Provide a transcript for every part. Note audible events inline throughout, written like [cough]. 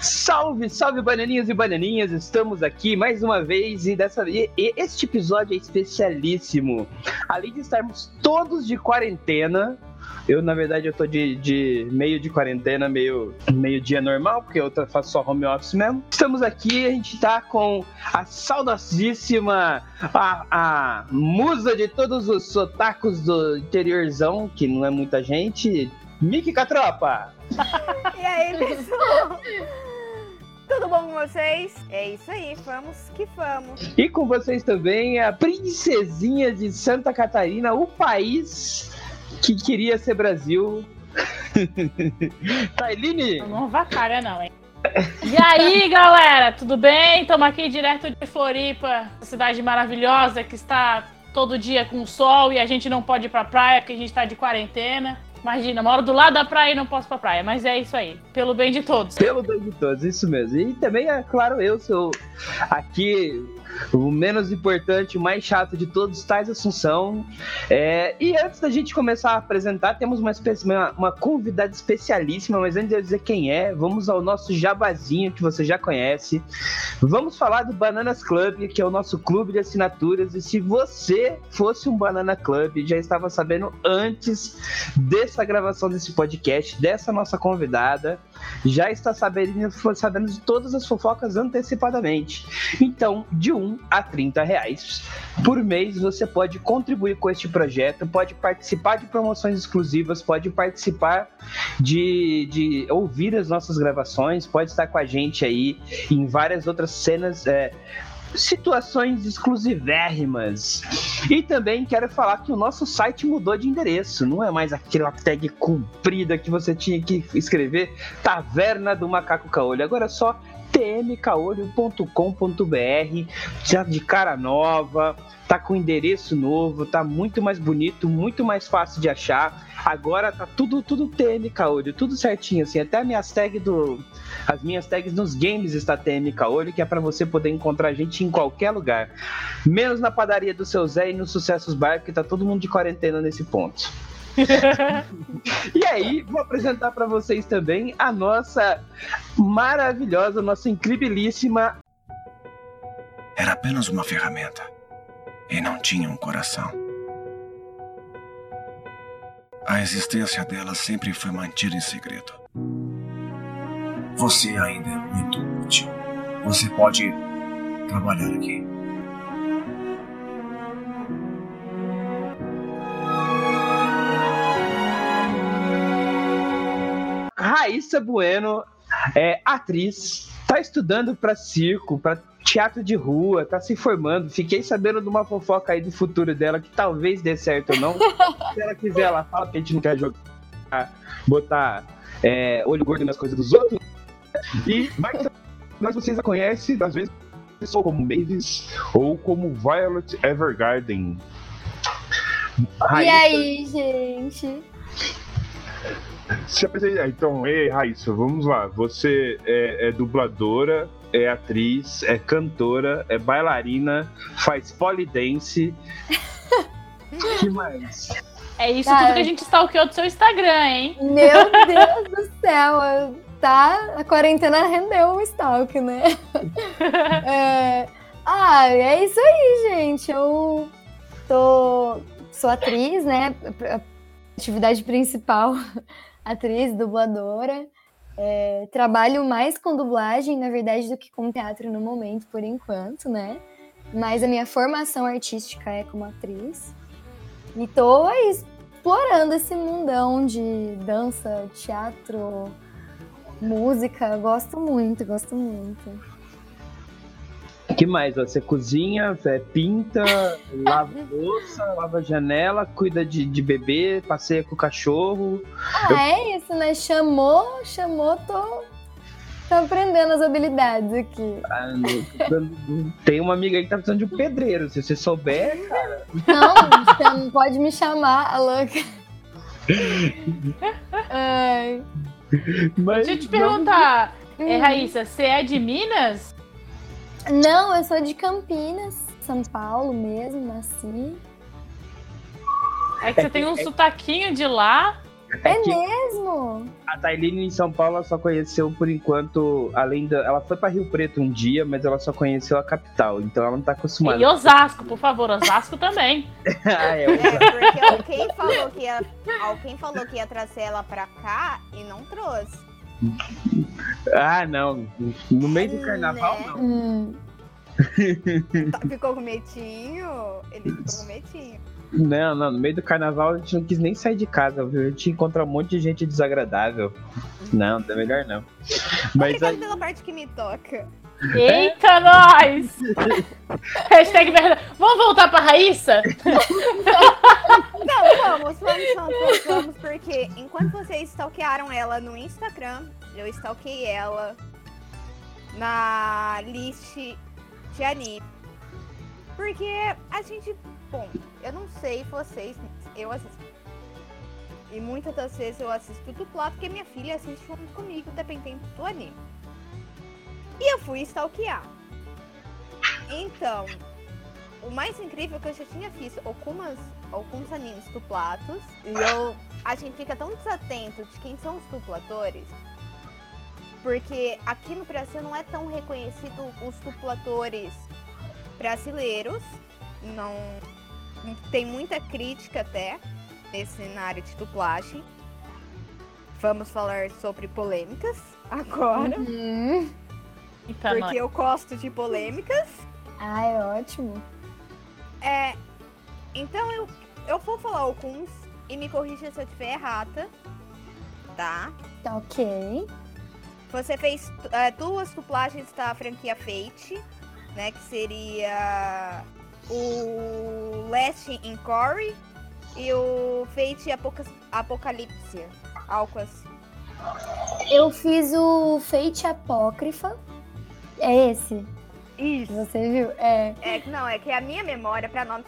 Salve, salve bananinhas e bananinhas, estamos aqui mais uma vez e dessa e, este episódio é especialíssimo. Além de estarmos todos de quarentena, eu, na verdade, eu tô de, de meio de quarentena, meio, meio dia normal, porque eu faço só home office mesmo. Estamos aqui, a gente tá com a saudosíssima, a, a musa de todos os sotacos do interiorzão, que não é muita gente, Miki Catropa. [laughs] e aí, pessoal? Tudo bom com vocês? É isso aí, vamos que vamos. E com vocês também a princesinha de Santa Catarina, o país que queria ser Brasil. [laughs] Tailine! Não vacalha não, hein? E aí, galera, tudo bem? Estamos aqui direto de Floripa, cidade maravilhosa que está todo dia com sol e a gente não pode ir pra praia porque a gente está de quarentena. Imagina, moro do lado da praia e não posso pra praia, mas é isso aí, pelo bem de todos. Pelo bem de todos, isso mesmo. E também, é claro, eu sou aqui o menos importante, o mais chato de todos, Tais Assunção. É, e antes da gente começar a apresentar, temos uma, uma, uma, convidada especialíssima, mas antes de eu dizer quem é, vamos ao nosso jabazinho que você já conhece. Vamos falar do Bananas Club, que é o nosso clube de assinaturas. E se você fosse um Banana Club, já estava sabendo antes dessa gravação desse podcast, dessa nossa convidada, já está sabendo, sabendo de todas as fofocas antecipadamente. Então, de 1 a 30 reais por mês você pode contribuir com este projeto, pode participar de promoções exclusivas, pode participar de, de ouvir as nossas gravações, pode estar com a gente aí em várias outras cenas. É, situações exclusivérrimas. E também quero falar que o nosso site mudou de endereço. Não é mais aquela tag comprida que você tinha que escrever Taverna do Macaco Caolho. Agora é só tmcaolho.com.br, já de cara nova, tá com endereço novo, tá muito mais bonito, muito mais fácil de achar. Agora tá tudo tudo TM Caolho, tudo certinho assim, até as minhas tags do as minhas tags nos games está TM Caolho, que é para você poder encontrar a gente em qualquer lugar. Menos na padaria do seu Zé e no Sucessos Bar, que tá todo mundo de quarentena nesse ponto. E aí, vou apresentar para vocês também a nossa maravilhosa, nossa incribilíssima. Era apenas uma ferramenta e não tinha um coração. A existência dela sempre foi mantida em segredo. Você ainda é muito útil. Você pode trabalhar aqui. Raíssa Bueno é atriz, tá estudando para circo, para teatro de rua, tá se formando. Fiquei sabendo de uma fofoca aí do futuro dela que talvez dê certo ou não. [laughs] se ela quiser, ela fala que a gente não quer jogar, botar é, olho gordo nas coisas dos outros. E mas, mas vocês a conhecem, às vezes, ou como Mavis ou como Violet Evergarden. Raíssa, e aí, gente? Se apresenta. Então, ei, Raíssa, vamos lá. Você é, é, dubladora, é atriz, é cantora, é bailarina, faz polidense. [laughs] que mais? É isso Cara, tudo que a gente stalkeou do seu Instagram, hein? Meu Deus do céu! Tá, a quarentena rendeu um stalk, né? [laughs] é, ah, é isso aí, gente. Eu tô, sou atriz, né? Atividade principal atriz, dubladora. É, trabalho mais com dublagem, na verdade, do que com teatro no momento, por enquanto, né? Mas a minha formação artística é como atriz. E tô aí, explorando esse mundão de dança, teatro, música. Gosto muito, gosto muito que mais? Você cozinha, você pinta, lava louça, lava janela, cuida de, de bebê, passeia com o cachorro. Ah, Eu... é isso, né? Chamou, chamou, tô, tô aprendendo as habilidades aqui. Ah, tem uma amiga aí que tá precisando de um pedreiro. Se você souber, cara. Não, você não pode me chamar, a louca. Ai. Mas, Deixa eu te perguntar, é, Raíssa, você é de Minas? Não, eu sou de Campinas, São Paulo mesmo, nasci. É que você tem um sotaquinho de lá. É, que mesmo? a Tailine em São Paulo ela só conheceu por enquanto, além da. Ela foi pra Rio Preto um dia, mas ela só conheceu a capital, então ela não tá acostumada. E Osasco, por favor, Osasco também. [laughs] ah, é, É, porque alguém falou que ia, alguém falou que ia trazer ela pra cá e não trouxe. Ah, não. No meio do carnaval, Né? não. Hum. Ficou com medinho? Ele ficou com medinho. Não, não, no meio do carnaval a gente não quis nem sair de casa, viu? A gente encontra um monte de gente desagradável. Não, é melhor não. Mas Obrigada aí, pela parte que me toca. Eita, nós! Hashtag verdade. Vamos voltar pra Raíssa? Não, vamos, vamos, vamos, vamos, porque enquanto vocês stalkearam ela no Instagram, eu stalkeei ela na list de anime. Porque a gente, bom, eu não sei vocês, eu assisto. E muitas das vezes eu assisto dublado porque minha filha assiste junto comigo, dependendo do anime. E eu fui stalkear. Então, o mais incrível é que eu já tinha visto algumas, alguns animes dublados e eu, a gente fica tão desatento de quem são os dubladores, porque aqui no Brasil não é tão reconhecido os dubladores brasileiros, não tem muita crítica até nesse na área de dublagem. Vamos falar sobre polêmicas agora, Hum. Eita, nós. porque eu gosto de polêmicas. Ai, ótimo. É, então eu, eu vou falar alguns e me corrija se eu estiver errada, tá? Tá ok. Você fez é, duas dublagens da franquia Fate, né? Que seria o Last in Corey e o Fate Apoca Apocalipse. Algo assim. Eu fiz o Fate Apócrifa. É esse Isso. você viu? É. É, que- não, é que a minha memória, pra não.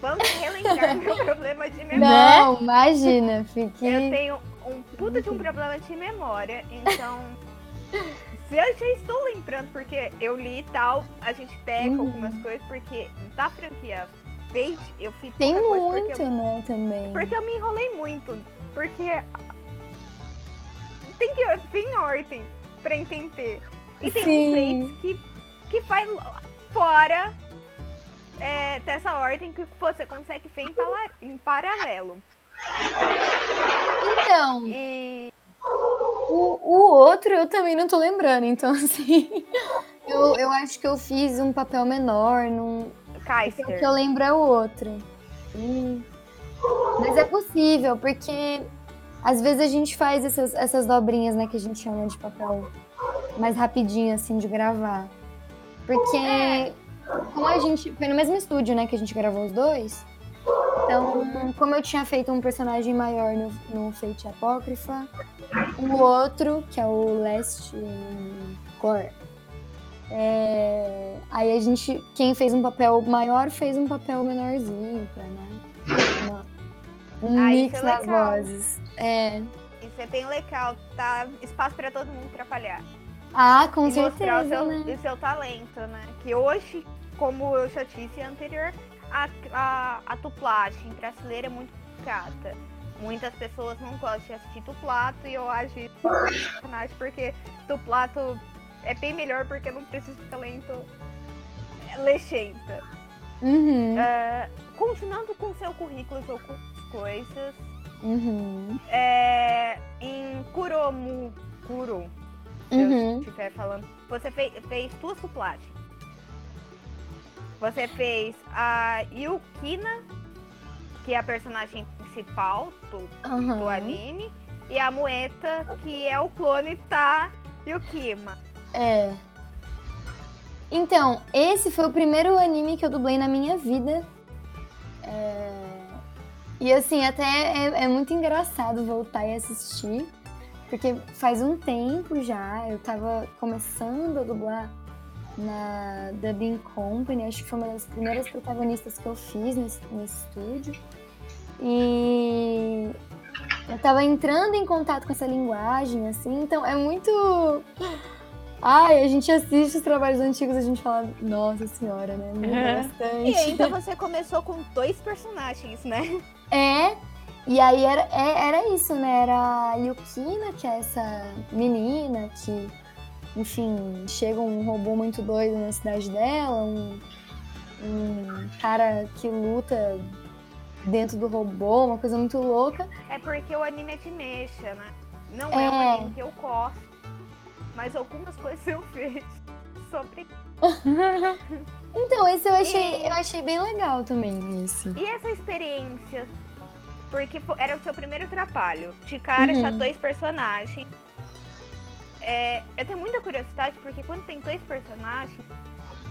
Vamos relembrar [laughs] meu problema de memória. Não, imagina. Fique. Eu tenho um puta de um problema de memória, então. se eu já estou lembrando, porque eu li e tal, a gente pega Uhum. algumas coisas, porque da franquia Fate, eu fiz Tem muito, eu, né, também. porque eu me enrolei muito. Porque tem que tem ordem pra entender. E tem Sim. que, que faz fora é, dessa ordem que você consegue ver em, pala- em paralelo. Então, E o, o outro eu também não tô lembrando. Então, [laughs] assim. Eu, eu acho que eu fiz um papel menor. Num... Então, o Kaiser. que eu lembro é o outro. Hum. Mas é possível, porque às vezes a gente faz essas, essas dobrinhas, né, que a gente chama de papel mais rapidinho, assim, de gravar. Porque como a gente. Foi no mesmo estúdio, né, que a gente gravou os dois. Então, como eu tinha feito um personagem maior no, no Fate Apócrifa, o outro, que é o Last Core, é, aí a gente, quem fez um papel maior, fez um papel menorzinho, pra, né? uma- um isso mix é legal. vozes. É. Isso é bem legal, tá? Espaço pra todo mundo trabalhar. Ah, com e mostrar o certeza, seu, né? o seu talento, né? Que hoje, como eu já disse anterior, a, a, a dublagem brasileira é muito complicada. Muitas pessoas não gostam de assistir dublado e eu acho isso porque dublado é bem melhor porque não precisa de talento é, legenda. Uhum, É, continuando com seu currículo algumas coisas, uhum, é, em Kuromu, Kuro, se eu uhum. estiver falando, você fez, fez duas dublagens. Você fez a Yukina, que é a personagem principal do, do aham. anime, e a Mueta, que é o clone da Yukima. É. Então, esse foi o primeiro anime que eu dublei na minha vida. É, E assim, até é, é muito engraçado voltar e assistir. Porque faz um tempo já, eu tava começando a dublar na Dubbing Company, acho que foi uma das primeiras protagonistas que eu fiz nesse, nesse estúdio. E eu tava entrando em contato com essa linguagem, assim, então é muito Ai, a gente assiste os trabalhos antigos e a gente fala, nossa senhora, né? É. bastante. E então você começou com dois personagens, né? É, e aí era, é- era isso, né? Era a Yukina, que é essa menina que, enfim, chega um robô muito doido na cidade dela, um, um cara que luta dentro do robô, uma coisa muito louca. É porque o anime é de mecha, né? Não É. é, um anime que eu gosto, mas algumas coisas eu vejo [laughs] sobre. [laughs] Então, esse eu achei, E- eu achei bem legal também, esse. E essa experiência? Porque era o seu primeiro trabalho. De cara, Uhum. já dois personagens. É, eu tenho muita curiosidade, porque quando tem dois personagens,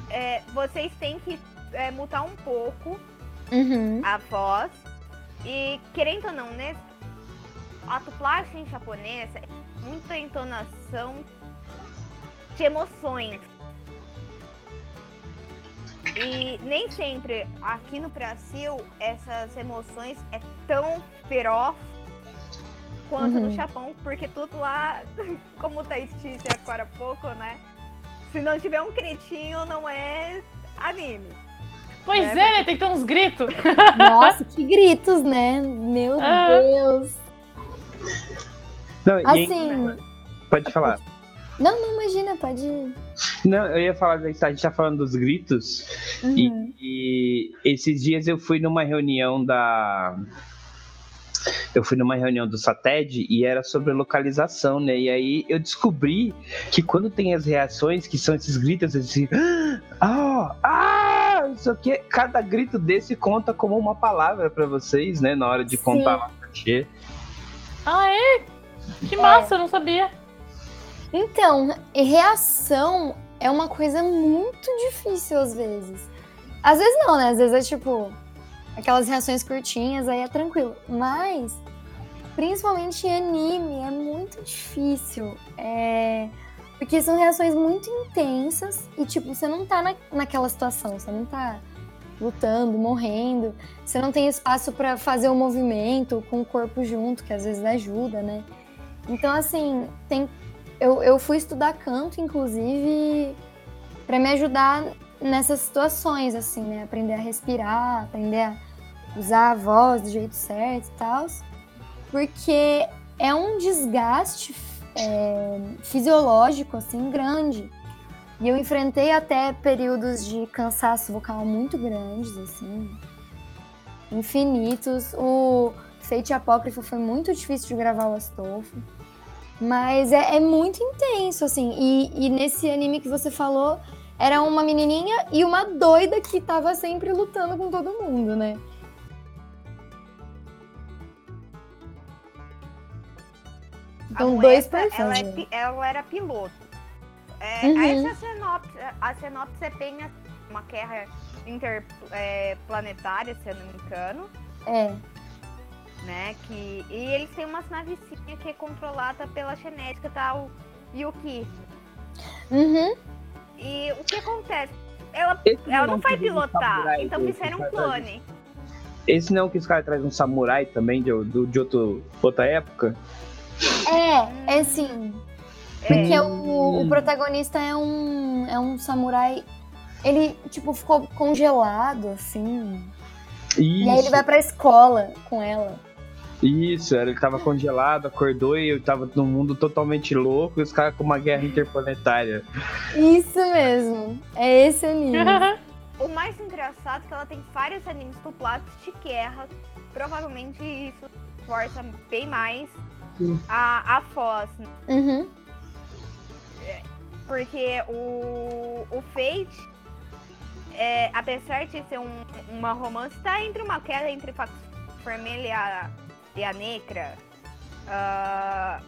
é, vocês têm que é, mutar um pouco Uhum. a voz. E querendo ou não, né? A dublagem japonesa é muita entonação de emoções. E nem sempre aqui no Brasil essas emoções é tão feroz quanto no Uhum. Japão, porque tudo lá, [laughs] como o Thaís disse agora há pouco, né? Se não tiver um cretinho, não é anime. Pois É, é, né? Tem que ter uns gritos. [laughs] Nossa, que gritos, né? Meu Ah. Deus. Não, Assim, pode falar. Não, não, imagina, pode ir. Não, eu ia falar, a gente tá falando dos gritos. E, Uhum. e esses dias eu fui numa reunião da. Eu fui numa reunião do SATED e era sobre localização, né? E aí eu descobri que quando tem as reações, que são esses gritos assim, ah, ah, não sei o que, cada grito desse conta como uma palavra pra vocês, né? Na hora de Sim. contar lá pra você. Ah, é? Que massa, eu não sabia. Então, reação é uma coisa muito difícil às vezes. Às vezes não, né? Às vezes é tipo aquelas reações curtinhas, aí é tranquilo. Mas, principalmente em anime, é muito difícil. É... Porque são reações muito intensas e, tipo, você não tá na, naquela situação, você não tá lutando, morrendo, você não tem espaço pra fazer o movimento com o corpo junto, que às vezes ajuda, né? Então, assim, tem eu, eu fui estudar canto, inclusive, para me ajudar nessas situações, assim, né? Aprender a respirar, aprender a usar a voz do jeito certo e tal. Porque é um desgaste é, fisiológico, assim, grande. E eu enfrentei até períodos de cansaço vocal muito grandes, assim, infinitos. O Fate Apócrifo foi muito difícil de gravar o Astolfo. Mas é, é muito intenso, assim. E, e nesse anime que você falou, era uma menininha e uma doida que tava sempre lutando com todo mundo, né? Então, dois moça, ela, é personagens. ela era piloto. É, Uhum. Essa sinopse, a sinopse é bem assim, uma guerra interplanetária, se eu não me engano, É. né? Que, e eles têm umas navezinhas que é controlada pela genética tal Yuki. Uhum. E o que acontece? Ela, Esse ela não é vai pilotar, samurais então do- fizeram um clone. Esse não é que os caras trazem um samurai também de, do- de outro, outra época? É, é assim. É, Porque o, o protagonista é um, é um samurai. Ele, tipo, ficou congelado, assim. Isso, E aí ele vai pra escola com ela. Isso, ele tava congelado, acordou e eu tava num mundo totalmente louco e os caras com uma guerra interplanetária. Isso mesmo. É esse anime. [laughs] O mais engraçado é que ela tem vários animes dublados de guerra. Provavelmente isso força bem mais a, a voz. né? Uhum. Porque o, o Fate, é, apesar de ser um, uma romance, tá entre uma queda entre a vermelha e a, a negra. Ah,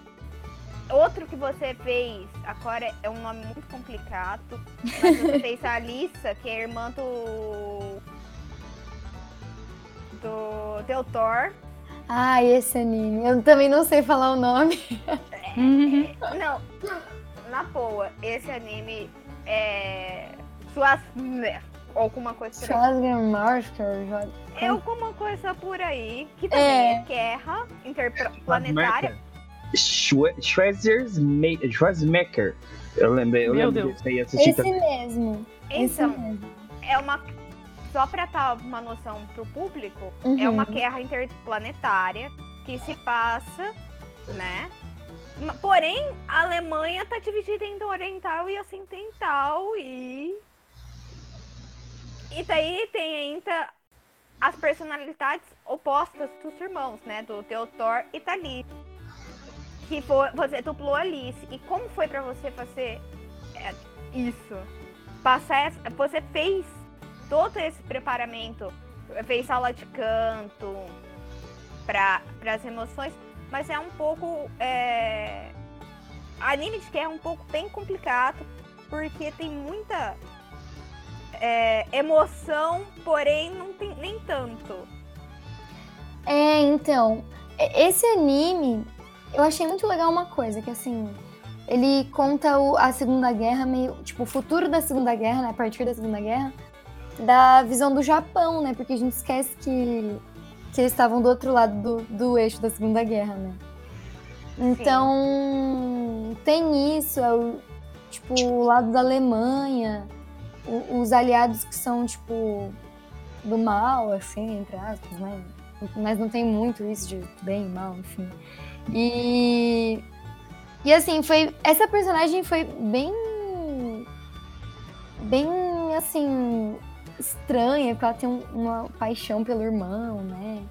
outro que você fez agora é um nome muito complicado. Mas você fez a Alissa, que é irmã do. do Deutor. Ah, esse anime. Eu também não sei falar o nome. Uhum. Não, na boa, esse anime é. Suas. Alguma coisa por aí. Schwarzenegger Marker. É alguma coisa por aí que também é, É. guerra interplanetária. Schwarzenegger. Eu lembrei, eu Meu lembro Deus. disso aí, assisti Esse também. mesmo. Esse Então, mesmo. é uma. Só pra dar uma noção pro público, é Uhum. uma guerra interplanetária que se passa, né? Porém, a Alemanha tá dividida entre oriental e ocidental e. E daí tem ainda as personalidades opostas dos irmãos, né? Do Theodor e Thalys. Que foi, você duplou Alice. E como foi pra você fazer é, isso? Passar essa, você fez todo esse preparamento, fez aula de canto para as emoções, mas é um pouco. É... Anime de é um pouco bem complicado, porque tem muita é, emoção, porém não tem nem tanto. É, então, esse anime, eu achei muito legal uma coisa, que assim, ele conta o- a Segunda Guerra, meio, tipo, o futuro da Segunda Guerra, né, a partir da Segunda Guerra, da visão do Japão, né, porque a gente esquece que, que eles estavam do outro lado do, do eixo da Segunda Guerra, né. Então, tem isso, é o, tipo, o lado da Alemanha, os aliados que são, tipo, do mal, assim, entre aspas, né, mas não tem muito isso de bem e mal, enfim. E. E assim, foi. Essa personagem foi bem. Bem assim. estranha, porque ela tem um- uma paixão pelo irmão, né?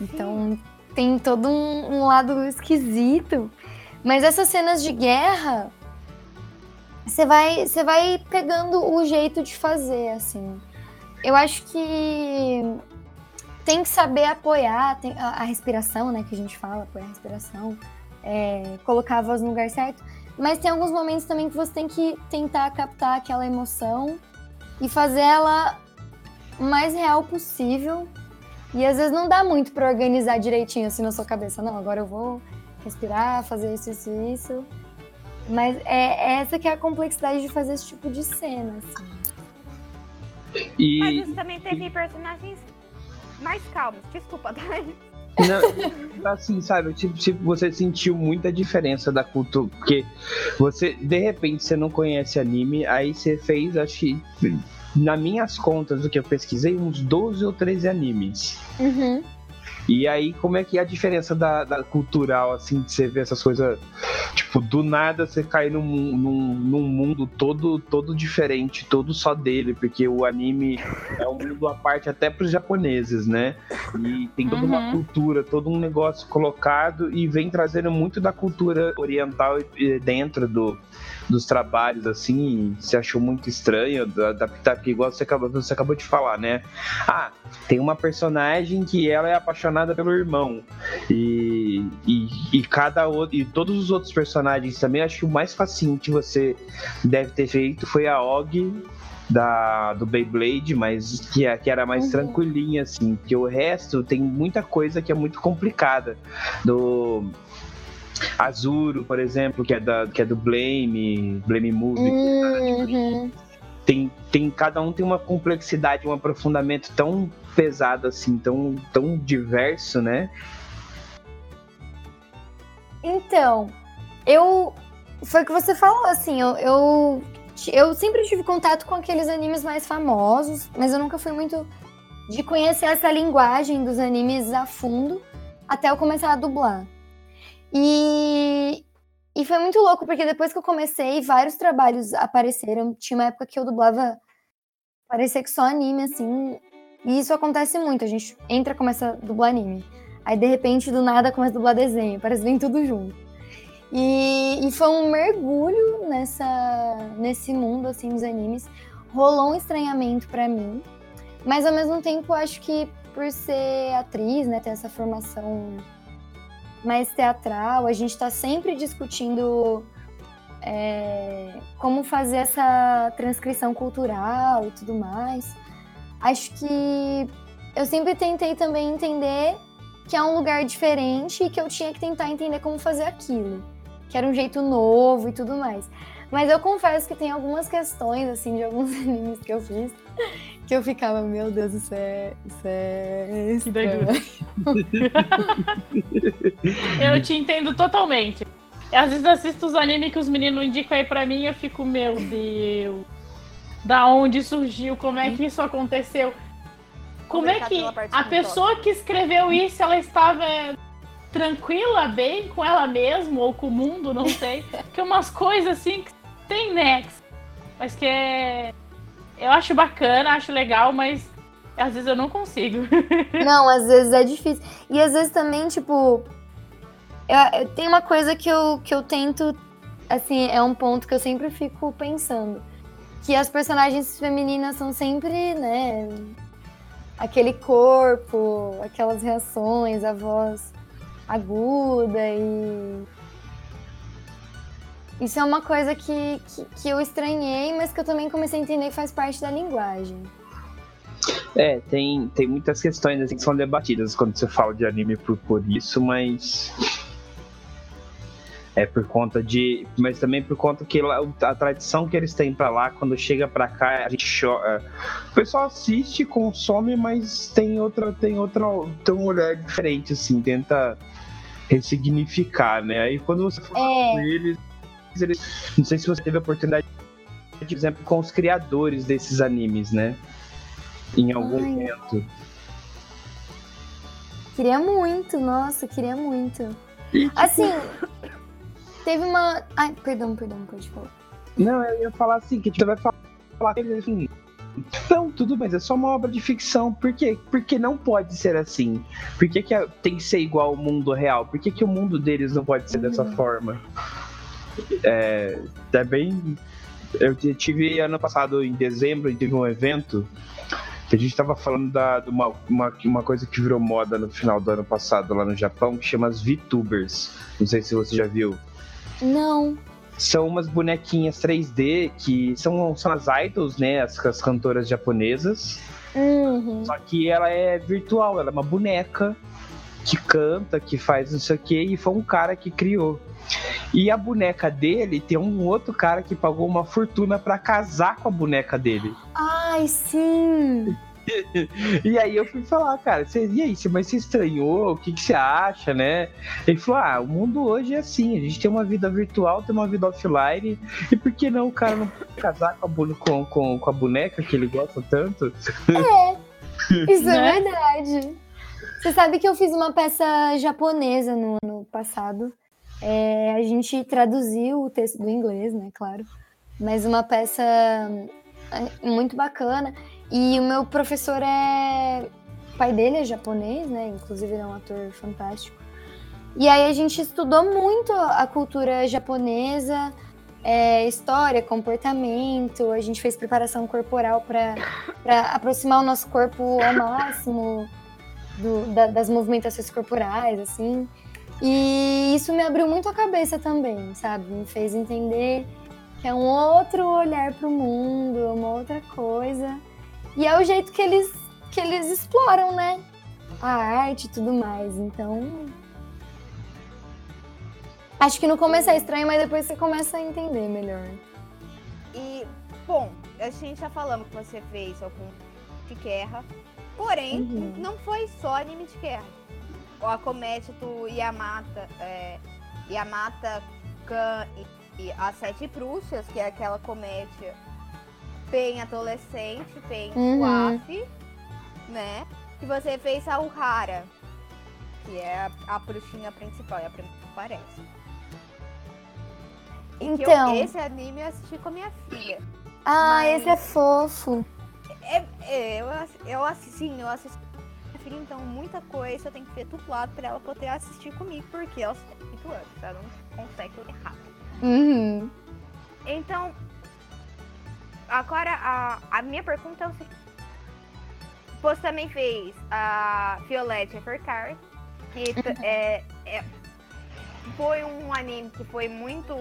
Então tem todo um, um lado esquisito. Mas essas cenas de guerra. Você vai, você vai pegando o jeito de fazer, assim. Eu acho que tem que saber apoiar tem a, a respiração, né? Que a gente fala, apoiar a respiração, é, colocar a voz no lugar certo. Mas tem alguns momentos também que você tem que tentar captar aquela emoção e fazer ela o mais real possível. E às vezes não dá muito pra organizar direitinho assim na sua cabeça. Não, agora eu vou respirar, fazer isso, isso, isso. Mas é, é essa que é a complexidade de fazer esse tipo de cena, assim. E Mas você também teve personagens mais calmos. Desculpa, Dani. Não, assim, sabe, tipo, tipo, você sentiu muita diferença da cultura, porque você, de repente, você não conhece anime, aí você fez, acho que, nas minhas contas, do que eu pesquisei, uns 12 ou 13 animes. Uhum. E aí, como é que é a diferença da, da cultural, assim, de você ver essas coisas, tipo, do nada você cair num, num, num mundo todo, todo diferente, todo só dele, porque o anime é um mundo à parte até pros japoneses, né? E tem toda uma Uhum. cultura, todo um negócio colocado e vem trazendo muito da cultura oriental dentro do, dos trabalhos, assim, se achou muito estranho da- adaptar, porque igual você acabou, você acabou de falar, né? Ah, tem uma personagem que ela é apaixonada pelo irmão. E, e, e cada outro. E todos os outros personagens também, acho que o mais facinho que você deve ter feito foi a Og. Da, do Beyblade, mas que, é- que era mais Uhum. tranquilinha, assim, porque o resto tem muita coisa que é muito complicada. Do Azuro, por exemplo, que é, da, que é do Blame, Blame Movie, Uhum. tem, tem cada um tem uma complexidade, um aprofundamento tão pesado assim, tão, tão diverso, né? Então, eu. Foi o que você falou, assim, eu, eu, eu sempre tive contato com aqueles animes mais famosos, mas eu nunca fui muito de conhecer essa linguagem dos animes a fundo até eu começar a dublar. E, e foi muito louco, porque depois que eu comecei, vários trabalhos apareceram. Tinha uma época que eu dublava, parecia que só anime, assim. E isso acontece muito, a gente entra e começa a dublar anime. Aí, de repente, do nada, começa a dublar desenho. Parece que vem tudo junto. E, e foi um mergulho nessa, nesse mundo, assim, dos animes. Rolou um estranhamento pra mim. Mas, ao mesmo tempo, acho que por ser atriz, né, ter essa formação mais teatral, a gente tá sempre discutindo é, como fazer essa transcrição cultural e tudo mais. Acho que eu sempre tentei também entender que é um lugar diferente e que eu tinha que tentar entender como fazer aquilo. Que era um jeito novo e tudo mais. Mas eu confesso que tem algumas questões, assim, de alguns [laughs] animes que eu fiz, que eu ficava, meu Deus, isso é. Isso é. Que [laughs] eu te entendo totalmente. Eu, às vezes assisto os animes que os meninos indicam aí pra mim e eu fico, meu Deus. Da onde surgiu? Como é que isso aconteceu? Como é que a pessoa que escreveu isso, ela estava tranquila, bem com ela mesma ou com o mundo, não sei. que umas coisas assim que tem nexo. Mas que é. Eu acho bacana, acho legal, mas às vezes eu não consigo. [laughs] não, às vezes é difícil. E às vezes também, tipo. Eu, eu, tem uma coisa que eu, que eu tento. Assim, é um ponto que eu sempre fico pensando. Que as personagens femininas são sempre, né? Aquele corpo, aquelas reações, a voz aguda e isso é uma coisa que, que, que, eu estranhei, mas que eu também comecei a entender que faz parte da linguagem. É, tem, tem muitas questões assim, que são debatidas quando você fala de anime por, por isso, mas. É por conta de. Mas também por conta que a tradição que eles têm para lá, quando chega para cá, a gente chora. O pessoal assiste, consome, mas tem outra. Tem outra. Tem um olhar diferente, assim, tenta ressignificar, né? Aí quando você fala é. com eles não sei se você teve a oportunidade, por exemplo, com os criadores desses animes, né? Em algum Ai. momento. Queria muito, nossa, queria muito. Tipo... Assim, teve uma. Ai, perdão, perdão, pode falar. Não, eu ia falar assim, que você vai falar assim. Não, tudo bem, é só uma obra de ficção. Por quê? Porque não pode ser assim. Por que, que tem que ser igual ao mundo real? Por que, que o mundo deles não pode ser uhum. dessa forma? É, é bem. Eu tive ano passado, em dezembro, teve um evento que a gente estava falando da, de uma, uma, uma, coisa que virou moda no final do ano passado lá no Japão, que chama as VTubers. Não sei se você já viu. Não. São umas bonequinhas 3D que são, são as idols, né? As, as cantoras japonesas. Uhum. Só que ela é virtual, ela é uma boneca que canta, que faz não sei o que, e foi um cara que criou. E a boneca dele tem um outro cara que pagou uma fortuna para casar com a boneca dele. Ai, sim! [laughs] e aí eu fui falar, cara, e aí, mas você estranhou? O que, que você acha, né? Ele falou: ah, o mundo hoje é assim, a gente tem uma vida virtual, tem uma vida offline, e por que não o cara não casar com a, com, com, com a boneca que ele gosta tanto? É, isso é né? verdade. Você sabe que eu fiz uma peça japonesa no ano passado. É, a gente traduziu o texto do inglês, né, claro, mas uma peça é, muito bacana. E o meu professor é. O pai dele é japonês, né? Inclusive, ele é um ator fantástico. E aí a gente estudou muito a cultura japonesa, é, história, comportamento. A gente fez preparação corporal para aproximar o nosso corpo ao máximo do, da, das movimentações corporais, assim. E isso me abriu muito a cabeça também, sabe? Me fez entender que é um outro olhar para o mundo, é uma outra coisa. E é o jeito que eles, que eles exploram, né? A arte e tudo mais. Então. Acho que no começo é estranho, mas depois você começa a entender melhor. E, bom, a gente já falamos que você fez algum de guerra. Porém, uhum. não foi só anime de guerra a comédia do Yamata, é, Yamata Kan e, e As Sete Bruxas, que é aquela comédia bem adolescente, bem uhum. suave, né? Que você fez a Uhara, que é a, a bruxinha principal, é a primeira que aparece. Então. Eu, esse anime eu assisti com a minha filha. Ah, mas... esse é fofo. É, é, eu, eu assisti, eu assisti filha, então muita coisa eu tenho que ver dublado pra ela poder assistir comigo, porque ela tem 8 anos, ela não consegue rápido. Uhum. Então, agora a, a minha pergunta é o seguinte. Você também fez a Violet Evercard, que é, é, foi um anime que foi muito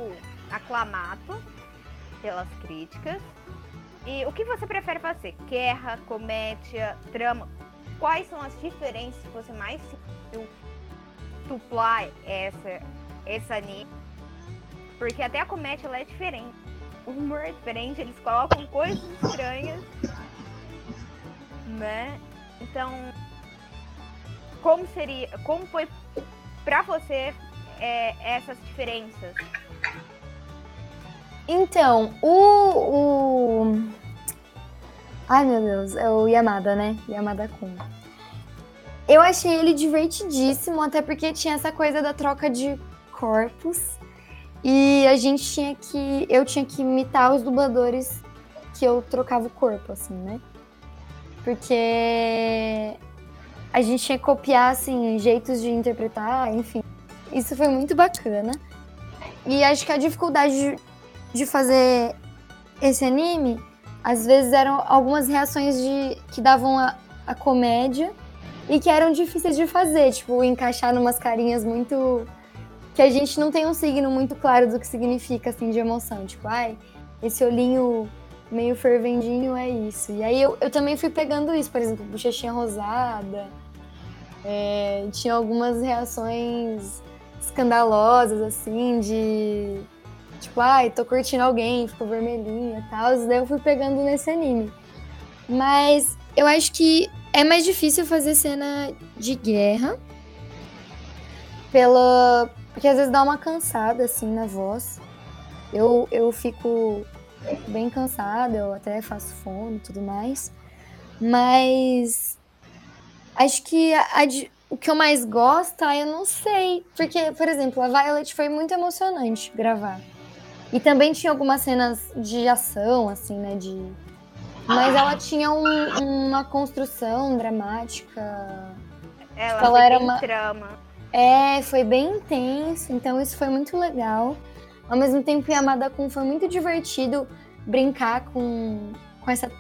aclamado pelas críticas. E o que você prefere fazer? Guerra, comédia, drama? quais são as diferenças que você mais sentiu duplar essa, esse anime? Porque até a comédia ela é diferente. humor diferente, eles colocam coisas estranhas, né? Então, como seria, como foi pra você é, essas diferenças? Então, o, o. Ai meu Deus, é o Yamada, né? Yamada Kun. Eu achei ele divertidíssimo, até porque tinha essa coisa da troca de corpos. E a gente tinha que. Eu tinha que imitar os dubladores que eu trocava o corpo, assim, né? Porque a gente tinha que copiar, assim, jeitos de interpretar, enfim. Isso foi muito bacana. E acho que a dificuldade de, fazer esse anime, às vezes eram algumas reações de que davam a, a comédia e que eram difíceis de fazer, tipo, encaixar numas carinhas muito que a gente não tem um signo muito claro do que significa, assim, de emoção. Tipo, ai, esse olhinho meio fervendinho é isso. E aí eu, eu também fui pegando isso, por exemplo, bochechinha rosada. É, tinha algumas reações escandalosas, assim, de. Tipo, ai, tô curtindo alguém, ficou vermelhinha e tal. Daí eu fui pegando nesse anime. Mas eu acho que é mais difícil fazer cena de guerra. Pela, porque às vezes dá uma cansada, assim, na voz. Eu, eu fico bem cansada, eu até faço fome e tudo mais. Mas acho que a, a, o que eu mais gosto, eu não sei. Porque, por exemplo, a Violet foi muito emocionante gravar. E também tinha algumas cenas de ação, assim, né? De... Mas ela tinha um, uma construção dramática. Ela, tipo, ela era uma trama. é, foi bem intenso, então isso foi muito legal. Ao mesmo tempo, Yamada Kun foi muito divertido brincar com, com essa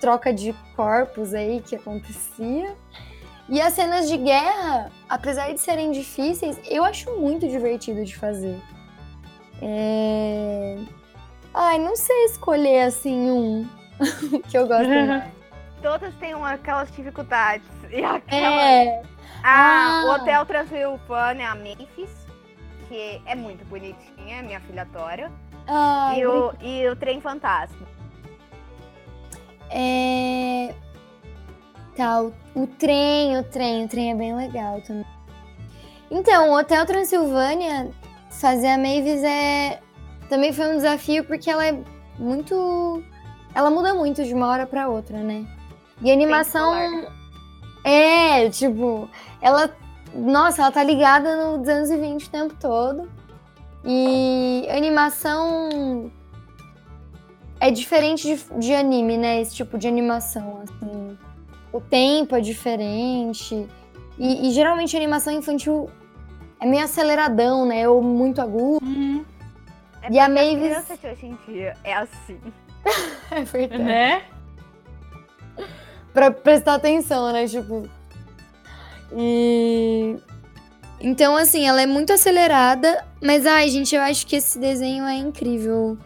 troca de corpos aí que acontecia. E as cenas de guerra, apesar de serem difíceis, eu acho muito divertido de fazer. É... Ai, não sei escolher assim um [laughs] que eu gosto [laughs] mais. Todas têm uma, aquelas dificuldades. [laughs] E aquela... É, Ah, o Ah. Hotel Transilvânia, a Memphis, que é muito bonitinha, minha filha adora. ai, e, o, e o Trem Fantasma. É. Tá, o, o trem, o trem, o trem é bem legal também. Então, o Hotel Transilvânia, fazer a Mavis é. Também foi um desafio porque ela é muito. Ela muda muito de uma hora pra outra, né? E a animação. Tempolar. É, tipo, ela. Nossa, ela tá ligada no 220 o tempo todo. E animação é diferente de, de anime, né? Esse tipo de animação, assim. O tempo é diferente. E, e geralmente a animação infantil é meio aceleradão, né? Ou muito agudo. Uhum. É E a Mavis- criança de hoje em dia é assim. [laughs] É verdade. Né? pra prestar atenção, né? Tipo. E. Então, assim, ela é muito acelerada, mas, ai, gente, eu acho que esse desenho é incrível.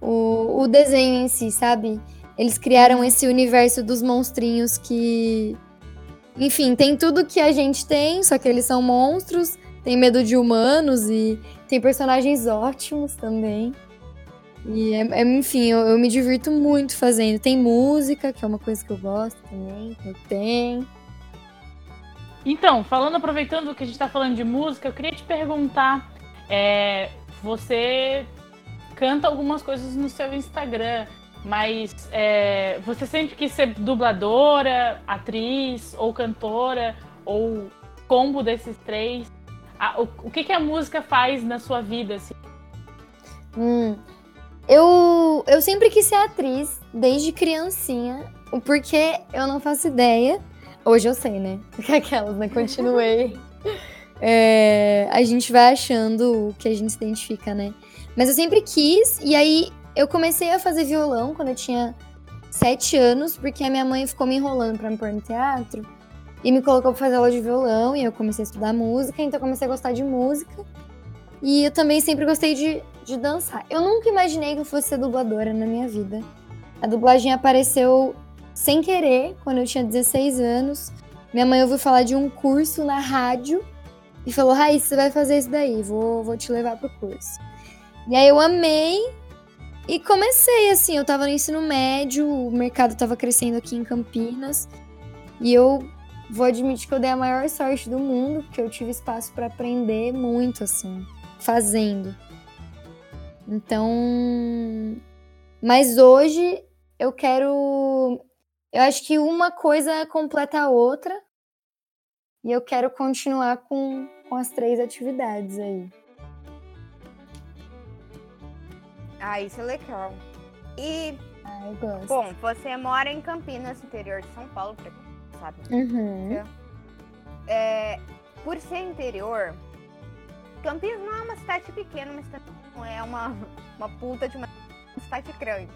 O, o desenho em si, sabe? Eles criaram esse universo dos monstrinhos que. Enfim, tem tudo que a gente tem, só que eles são monstros, tem medo de humanos e tem personagens ótimos também. E, é- é- enfim, eu, eu me divirto muito fazendo. Tem música, que é uma coisa que eu gosto também, eu tenho. Então, falando, aproveitando que a gente tá falando de música, eu queria te perguntar: é, você canta algumas coisas no seu Instagram, mas é, você sempre quis ser dubladora, atriz ou cantora, ou combo desses três? Ah, o, o que, que a música faz na sua vida? Assim? Hum. Eu, eu sempre quis ser atriz, desde criancinha. O porquê eu não faço ideia. Hoje eu sei, né? [laughs] Porque aquelas, né? Continuei. [laughs] É, a gente vai achando o que a gente se identifica, né? Mas eu sempre quis, e aí eu comecei a fazer violão quando eu tinha sete anos, porque a minha mãe ficou me enrolando pra me pôr no teatro. E me colocou pra fazer aula de violão, e eu comecei a estudar música, então comecei a gostar de música. E eu também sempre gostei de, de dançar. Eu nunca imaginei que eu fosse ser dubladora na minha vida. A dublagem apareceu sem querer, quando eu tinha 16 anos. Minha mãe ouviu falar de um curso na rádio e falou: Raíssa, você vai fazer isso daí, vou, vou te levar pro curso. E aí eu amei. e comecei assim, eu tava no ensino médio, o mercado tava crescendo aqui em Campinas. E eu vou admitir que eu dei a maior sorte do mundo, porque eu tive espaço para aprender muito assim, fazendo. Então, mas hoje eu quero eu acho que uma coisa completa a outra. E eu quero continuar com, com as três atividades aí. Ah, isso é legal. E, Ah, eu gosto. bom, você mora em Campinas, interior de São Paulo, pra sabe. Uhum. É, por ser interior, Campinas não é uma cidade pequena, mas também não é uma, uma puta de uma cidade grande.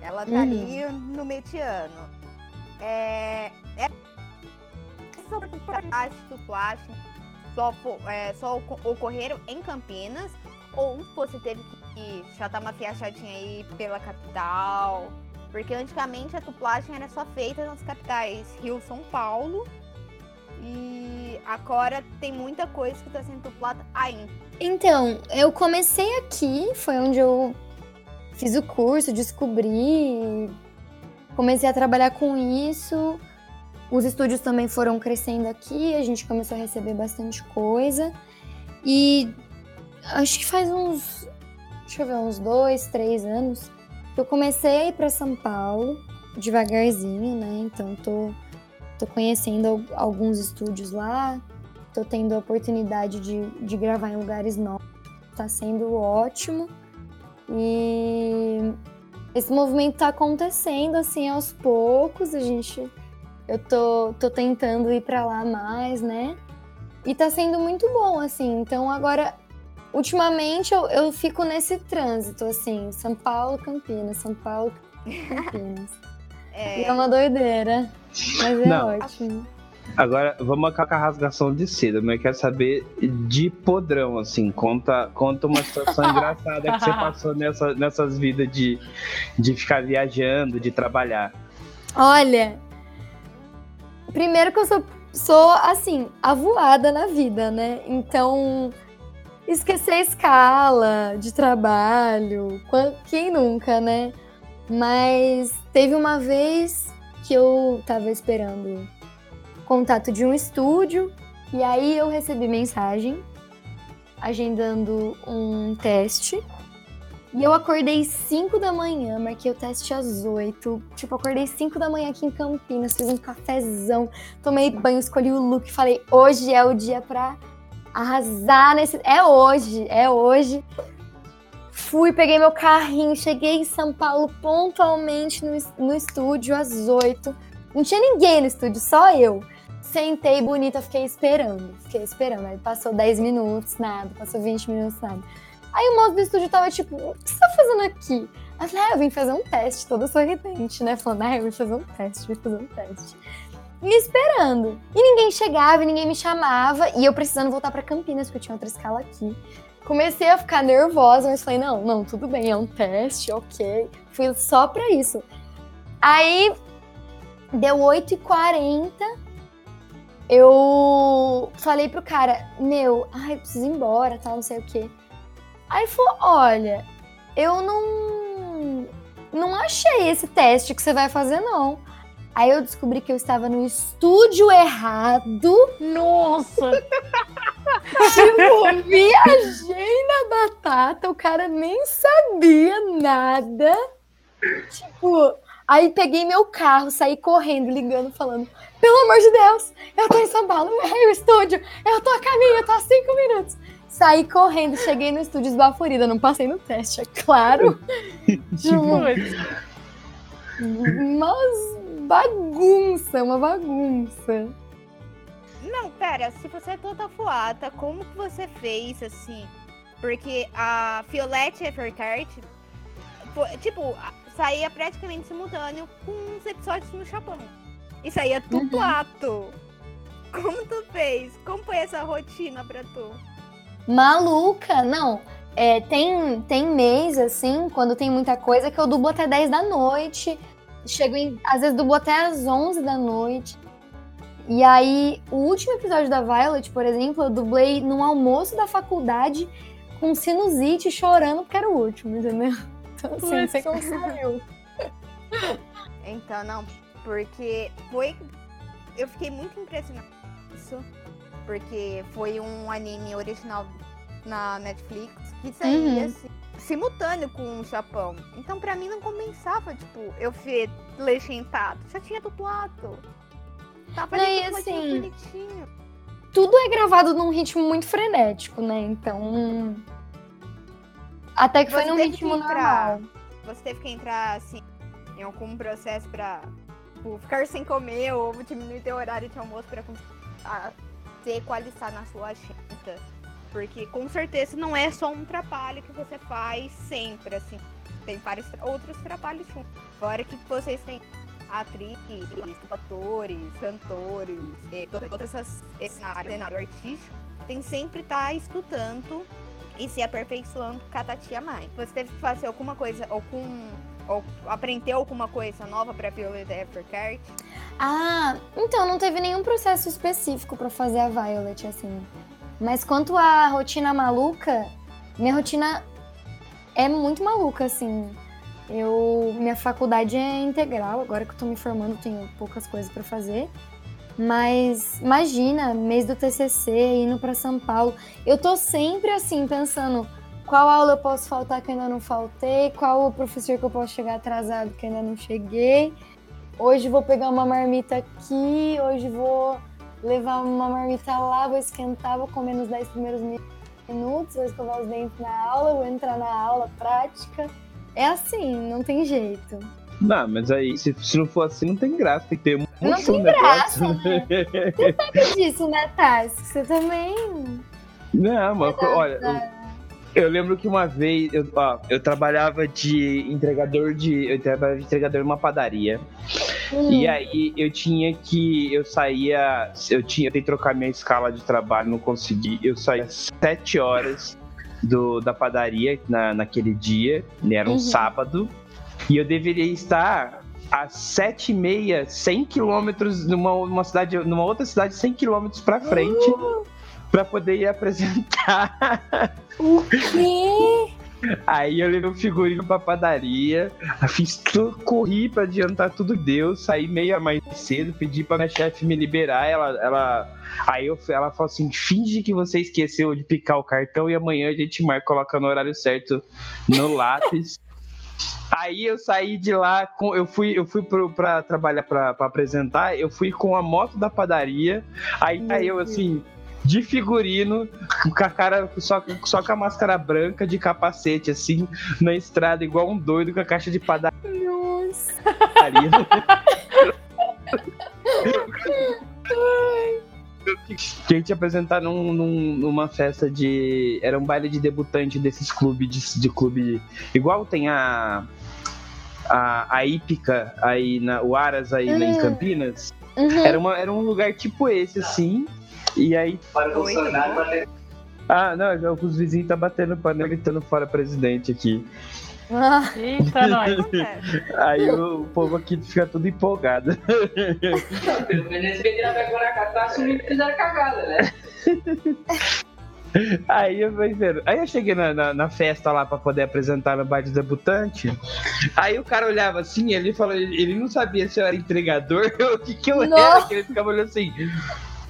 Ela tá Uhum. ali no mediano. É, é só plástico, plástico só, é, só oco- ocorreram em Campinas ou você teve que chatar uma fiachadinha aí pela capital? Porque antigamente a tuplagem era só feita nas capitais Rio, São Paulo. E agora tem muita coisa que tá sendo tuplada ainda. Então, eu comecei aqui, foi onde eu fiz o curso, descobri, comecei a trabalhar com isso. Os estúdios também foram crescendo aqui, a gente começou a receber bastante coisa. E acho que faz uns, deixa eu ver, uns dois, três anos eu comecei a ir para São Paulo, devagarzinho, né? Então tô, tô conhecendo al- alguns estúdios lá, tô tendo a oportunidade de, de gravar em lugares novos, tá sendo ótimo. E esse movimento tá acontecendo assim aos poucos, a gente eu tô, tô tentando ir pra lá mais, né? E tá sendo muito bom, assim. Então agora, ultimamente eu, eu fico nesse trânsito, assim, São Paulo, Campinas, São Paulo, Campinas. [laughs] É, é uma doideira. Mas é Não. ótimo. Agora, vamos com a rasgação de seda, mas eu quero saber de podrão, assim. Conta, conta uma situação [laughs] engraçada que você passou nessa, nessas vidas de, de ficar viajando, de trabalhar. Olha, primeiro que eu sou, sou assim, avoada na vida, né? Então, esquecer a escala de trabalho, quem nunca, né? Mas teve uma vez que eu tava esperando contato de um estúdio e aí eu recebi mensagem agendando um teste. E eu acordei 5 da manhã, marquei o teste às 8. Tipo, acordei 5 da manhã aqui em Campinas, fiz um cafezão, tomei banho, escolhi o look, falei, hoje é o dia pra arrasar nesse. É hoje, é hoje. Fui, peguei meu carrinho, cheguei em São Paulo pontualmente no, no estúdio às 8. Não tinha ninguém no estúdio, só eu. Sentei bonita, fiquei esperando. Fiquei esperando. Aí passou 10 minutos, nada. Passou 20 minutos, nada. Aí o moço do estúdio tava tipo, o que você tá fazendo aqui? Aí eu falei, ah, eu vim fazer um teste, toda sorridente, né? Falando, ah, eu vim fazer um teste, vim fazer um teste. Me esperando. E ninguém chegava, e ninguém me chamava, e eu precisando voltar pra Campinas, porque eu tinha outra escala aqui. Comecei a ficar nervosa, mas falei, não, não, tudo bem, é um teste, ok. Fui só pra isso. Aí, deu 8h40, eu falei pro cara, meu, ai, preciso ir embora, tal, não sei o quê. Aí falou, olha, eu não não achei esse teste que você vai fazer não. Aí eu descobri que eu estava no estúdio errado. Nossa! [laughs] Tipo, viajei na batata, o cara nem sabia nada. Tipo, aí peguei meu carro, saí correndo, ligando, falando: pelo amor de Deus, eu tô em São Paulo, errei o estúdio, eu tô a caminho, eu tô a cinco minutos. Saí correndo, cheguei no estúdio esbaforida, não passei no teste, é claro. [laughs] tipo, mas bagunça, uma bagunça. Não, pera, se você é toda fuata, como que você fez assim? Porque a Violette Evertart, foi- tipo, saía praticamente simultâneo com os episódios no Japão. E saía Uhum. dublato. Como tu fez? Como foi essa rotina pra tu? Maluca, não. É, tem, tem mês, assim, quando tem muita coisa, que eu dublo até 10 da noite. Chego em. Às vezes dublo até às 11 da noite. E aí, o último episódio da Violet, por exemplo, eu dublei num almoço da faculdade com sinusite chorando porque era o último, entendeu? [laughs] Então, assim, você conseguiu. [laughs] Então, não, porque foi. Eu fiquei muito impressionada com isso. Porque foi um anime original na Netflix que saía Uhum. assim, simultâneo com o Japão. Então, pra mim, não compensava, tipo, eu ver legendado. Já tinha dublado. Tava Não, ali e assim, bonitinho. Tudo é gravado num ritmo muito frenético, né? Então. Até que foi Você num teve ritmo entrar. normal. Você teve que entrar, assim, em algum processo pra tipo, ficar sem comer ou diminuir teu horário de almoço pra conseguir a- se equalizar na sua agenda. Porque com certeza não é só um trabalho que você faz sempre, assim. Tem vários outros trabalhos juntos. Fora que vocês têm atrizes, atores, cantores, e todas todas essas esse cenário, cenário artístico, tem sempre estar estudando e se aperfeiçoando cada dia mais. Você teve que fazer alguma coisa, algum. Ou aprender alguma coisa nova pra Violet Evercart? Ah, então não teve nenhum processo específico pra fazer a Violet, assim. Mas quanto à rotina maluca, minha rotina é muito maluca, assim. Eu, minha faculdade é integral, agora que eu tô me formando, tenho poucas coisas pra fazer. Mas imagina, mês do TCC, indo pra São Paulo. Eu tô sempre assim, pensando qual aula eu posso faltar que ainda não faltei, qual o professor que eu posso chegar atrasado que ainda não cheguei. Hoje vou pegar uma marmita aqui, hoje vou levar uma marmita lá, vou esquentar, vou comer nos 10 primeiros mi- minutos, vou escovar os dentes na aula, vou entrar na aula prática. É assim, não tem jeito. Não, mas aí, se, se não for assim, não tem graça. Tem que ter um Não tem graça, né? Sabe disso, né? Você também. Não, mas olha, eu, eu lembro que uma vez eu, ó, eu trabalhava de entregador de. Eu trabalhava de entregador numa padaria. Hum, E aí eu tinha que. Eu saía. Eu tinha que trocar minha escala de trabalho, não consegui. Eu saía às sete horas do, da padaria na, naquele dia, né, era um Uhum. sábado. E eu deveria estar às sete e meia, 100 quilômetros numa, numa cidade, numa outra cidade, 100 quilômetros pra frente, pra poder ir apresentar. O quê? Aí eu levei o figurino pra padaria, fiz tudo, corri pra adiantar tudo deu, saí meia mais cedo, pedi pra minha chefe me liberar, ela, ela, aí eu, ela falou assim, finge que você esqueceu de picar o cartão e amanhã a gente marca, coloca no horário certo no [laughs] lápis. Aí eu saí de lá, com, eu fui, eu fui pro, pra trabalhar, pra, pra apresentar, eu fui com a moto da padaria, aí, aí eu assim, de figurino, com a cara, só, só com a máscara branca, de capacete, assim, na estrada, igual um doido com a caixa de padaria. Nossa. Que a gente ia apresentar num, num- numa festa de. Era um baile de debutante desses clubes de, de clube. Igual tem a. A, a Ípica aí na. O Aras aí em Hum. Campinas. Uhum. Era, uma, era um lugar tipo esse, assim. E aí. Bom? Ah, não, já os vizinhos tá batendo panela gritando fora presidente aqui. Ah, Eita, nós. Aí o, [laughs] o povo aqui fica tudo empolgado. [laughs] Pelo menos eles venderam a Pegora Catar assumindo que fizeram cagada, né? [laughs] Aí eu fui vendo. Aí eu cheguei na, na, na festa lá pra poder apresentar no baile de debutante. Aí o cara olhava assim, ele falou, ele, não sabia se eu era entregador ou o que, que eu era, que ele ficava olhando assim.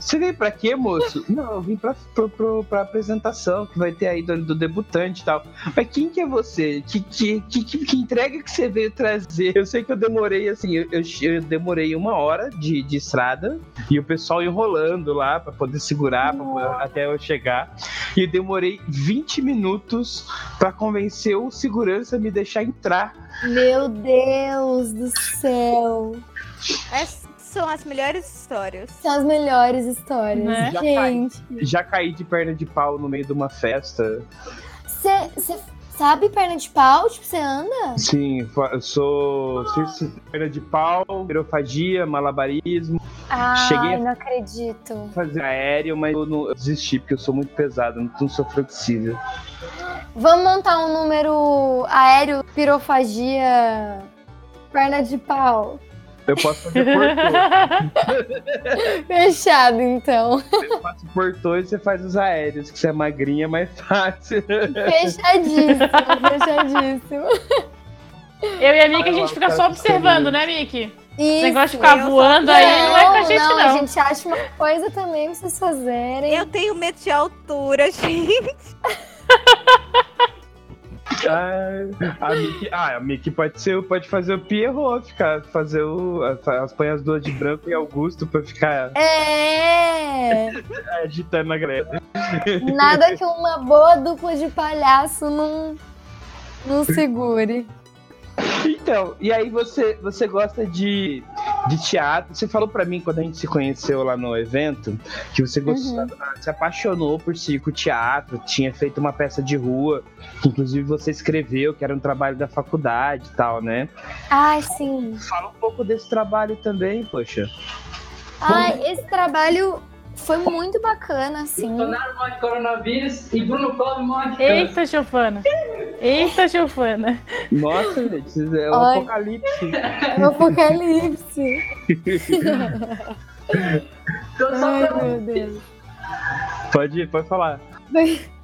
Você veio pra quê, moço? Não, eu vim pra, pro, pro, pra apresentação que vai ter aí do, do debutante e tal. Mas quem que é você? Que, que, que, que, que entrega que você veio trazer? Eu sei que eu demorei, assim, eu, eu, eu demorei uma hora de, de estrada e o pessoal enrolando lá pra poder segurar pra até eu chegar. E eu demorei 20 minutos pra convencer o segurança a me deixar entrar. meu Deus do céu. Essas são as melhores histórias. São as melhores histórias. Né? Já. Gente, Já caí de perna de pau no meio de uma festa. você sabe perna de pau? Tipo, você anda? Sim, eu sou perna de pau, pirofagia, malabarismo, Ai, Cheguei a- não acredito. fazer aéreo, mas eu, não, eu desisti porque eu sou muito pesado, eu não sou flexível. Vamos montar um número aéreo, pirofagia, perna de pau. Eu posso fazer portô. [laughs] Fechado, então. eu faço portô e você faz os aéreos, que você é magrinha, é mais fácil. Fechadíssimo, fechadíssimo. Eu e a Miki, a gente fica o só observando, né, Miki? Isso. Esse negócio de ficar só- voando aí não é com a gente, não. A gente acha uma coisa também pra vocês fazerem. Eu tenho medo de altura, [laughs] gente. [laughs] Ah, a Mickey, ah, a Mickey pode ser, pode fazer o Pierrot, ficar, fazer o. As, põe as duas de branco e Augusto pra ficar É! agitando a galera. Nada que uma boa dupla de palhaço não, não segure. Então, e aí você, você gosta de, de teatro? Você falou pra mim quando a gente se conheceu lá no evento que você gostou, Uhum. se apaixonou por circo teatro, tinha feito uma peça de rua, que inclusive você escreveu, que era um trabalho da faculdade e tal, né? Ai, sim. Fala um pouco desse trabalho também, poxa. Ai, esse trabalho foi muito bacana, assim. Bolsonaro morre de coronavírus e Bruno Clóvis morre de. Eita, Chofana. Eita, Chofana. Nossa, gente, é um apocalipse. O [laughs] apocalipse. Tô só Ai, pra- meu Deus. Pode ir, pode falar. [laughs]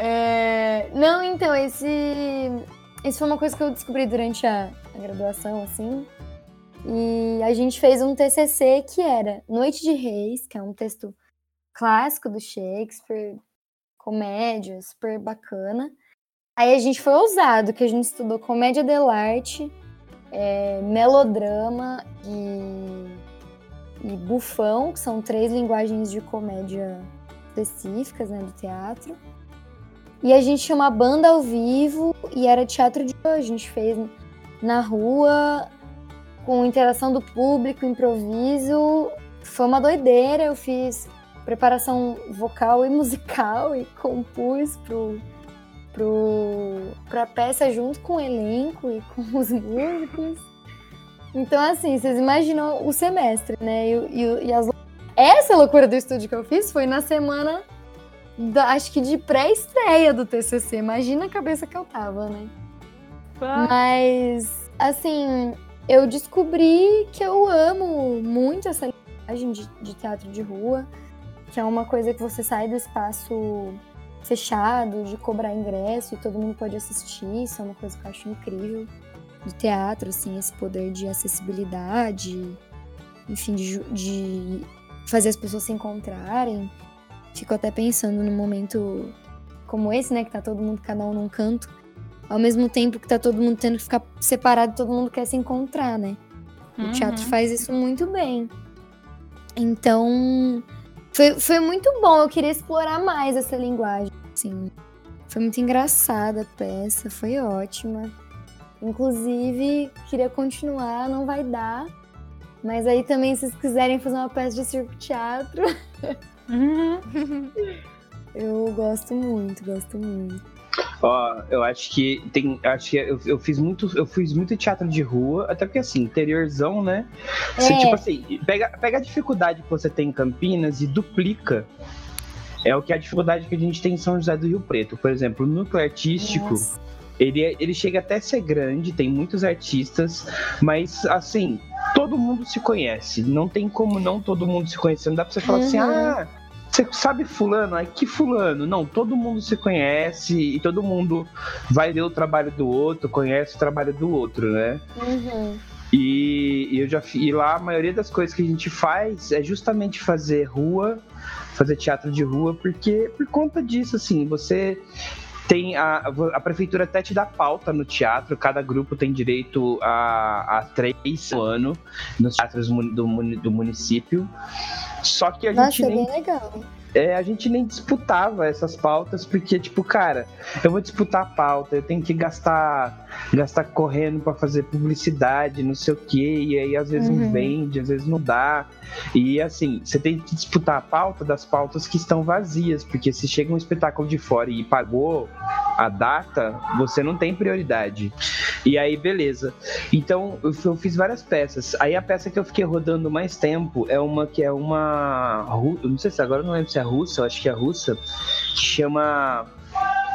É, Não, então, esse. Isso foi uma coisa que eu descobri durante a, a graduação, assim. E a gente fez um TCC que era Noite de Reis, que é um texto clássico do Shakespeare, comédia, super bacana. Aí a gente foi ousado, que a gente estudou comédia dell'arte, é, melodrama e, e bufão, que são três linguagens de comédia específicas né, do teatro. E a gente tinha uma banda ao vivo e era teatro de. A gente fez na rua, com interação do público, improviso. Foi uma doideira. Eu fiz preparação vocal e musical e compus pro, pro, pra peça junto com o elenco e com [laughs] os músicos. Então, assim, vocês imaginam o semestre, né? E, e, e as... Essa loucura do estúdio que eu fiz foi na semana da- acho que de pré-estreia do TCC. Imagina a cabeça que eu tava, né? Mas, assim, eu descobri que eu amo muito essa linguagem de, de teatro de rua, que é uma coisa que você sai do espaço fechado, de cobrar ingresso e todo mundo pode assistir. Isso é uma coisa que eu acho incrível do teatro, assim, esse poder de acessibilidade, enfim, de, de fazer as pessoas se encontrarem. Fico até pensando num momento como esse, né, que tá todo mundo cada um num canto, ao mesmo tempo que tá todo mundo tendo que ficar separado, todo mundo quer se encontrar, né? O teatro Uhum. faz isso muito bem. Então, foi, foi muito bom. Eu queria explorar mais essa linguagem, assim. Foi muito engraçada a peça, foi ótima. Inclusive, queria continuar, não vai dar. Mas aí também, se vocês quiserem fazer uma peça de circo-teatro, [laughs] Uhum. eu gosto muito, gosto muito. Ó, eu acho que tem. Acho que eu, eu fiz muito. Eu fiz muito teatro de rua, até porque assim, interiorzão, né? Você, É. tipo assim, pega, pega a dificuldade que você tem em Campinas e duplica. É o que é a dificuldade que a gente tem em São José do Rio Preto. Por exemplo, o núcleo artístico. Nossa. Ele, é- ele chega até a ser grande, tem muitos artistas, mas assim, todo mundo se conhece. Não tem como não todo mundo se conhecer. Não dá pra você falar assim, Uhum. ah, você sabe fulano? Ai, que fulano? Não, todo mundo se conhece e todo mundo vai ler o trabalho do outro, conhece o trabalho do outro, né? Uhum. E, e eu já e lá a maioria das coisas que a gente faz é justamente fazer rua, fazer teatro de rua, porque por conta disso, assim, você tem a, a prefeitura até te dá pauta no teatro, cada grupo tem direito a, a três no ano nos teatros do, do município. Só que a Nossa, gente é nem bem legal. É, a gente nem disputava essas pautas, porque, tipo, cara, eu vou disputar a pauta, eu tenho que gastar gastar correndo pra fazer publicidade, não sei o quê, e aí às vezes Uhum. não vende, às vezes não dá. E assim, você tem que disputar a pauta das pautas que estão vazias, porque se chega um espetáculo de fora e pagou a data, você não tem prioridade. E aí, beleza. Então, eu, fiz várias peças. Aí a peça que eu fiquei rodando mais tempo é uma que é uma. eu Não sei se agora eu não lembro se é russa, eu acho que é russa, que chama.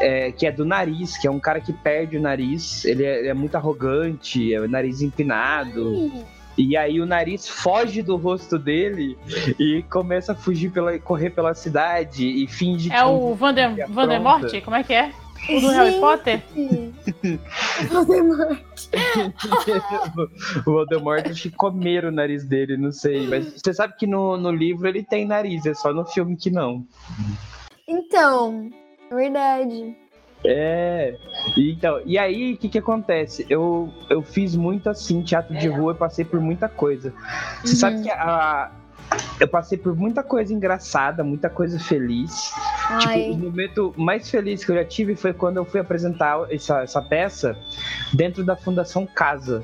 é, que é do nariz, que é um cara que perde o nariz, ele é, ele é muito arrogante, é o nariz empinado. E aí o nariz foge do rosto dele e começa a fugir pela correr pela cidade e finge É que o Vander, é Vandermorte? Como é que é? O do Harry Potter? Voldemort. [laughs] o Voldemort acho que comeram o nariz dele, não sei. Mas você sabe que no, no livro ele tem nariz, é só no filme que não. Então, é verdade. É, então, e aí o que que acontece? Eu, eu fiz muito assim, teatro de rua, eu passei por muita coisa. Você Uhum. sabe que a, eu passei por muita coisa engraçada, muita coisa feliz. Tipo, o Ai, momento mais feliz que eu já tive foi quando eu fui apresentar essa, essa peça dentro da Fundação Casa.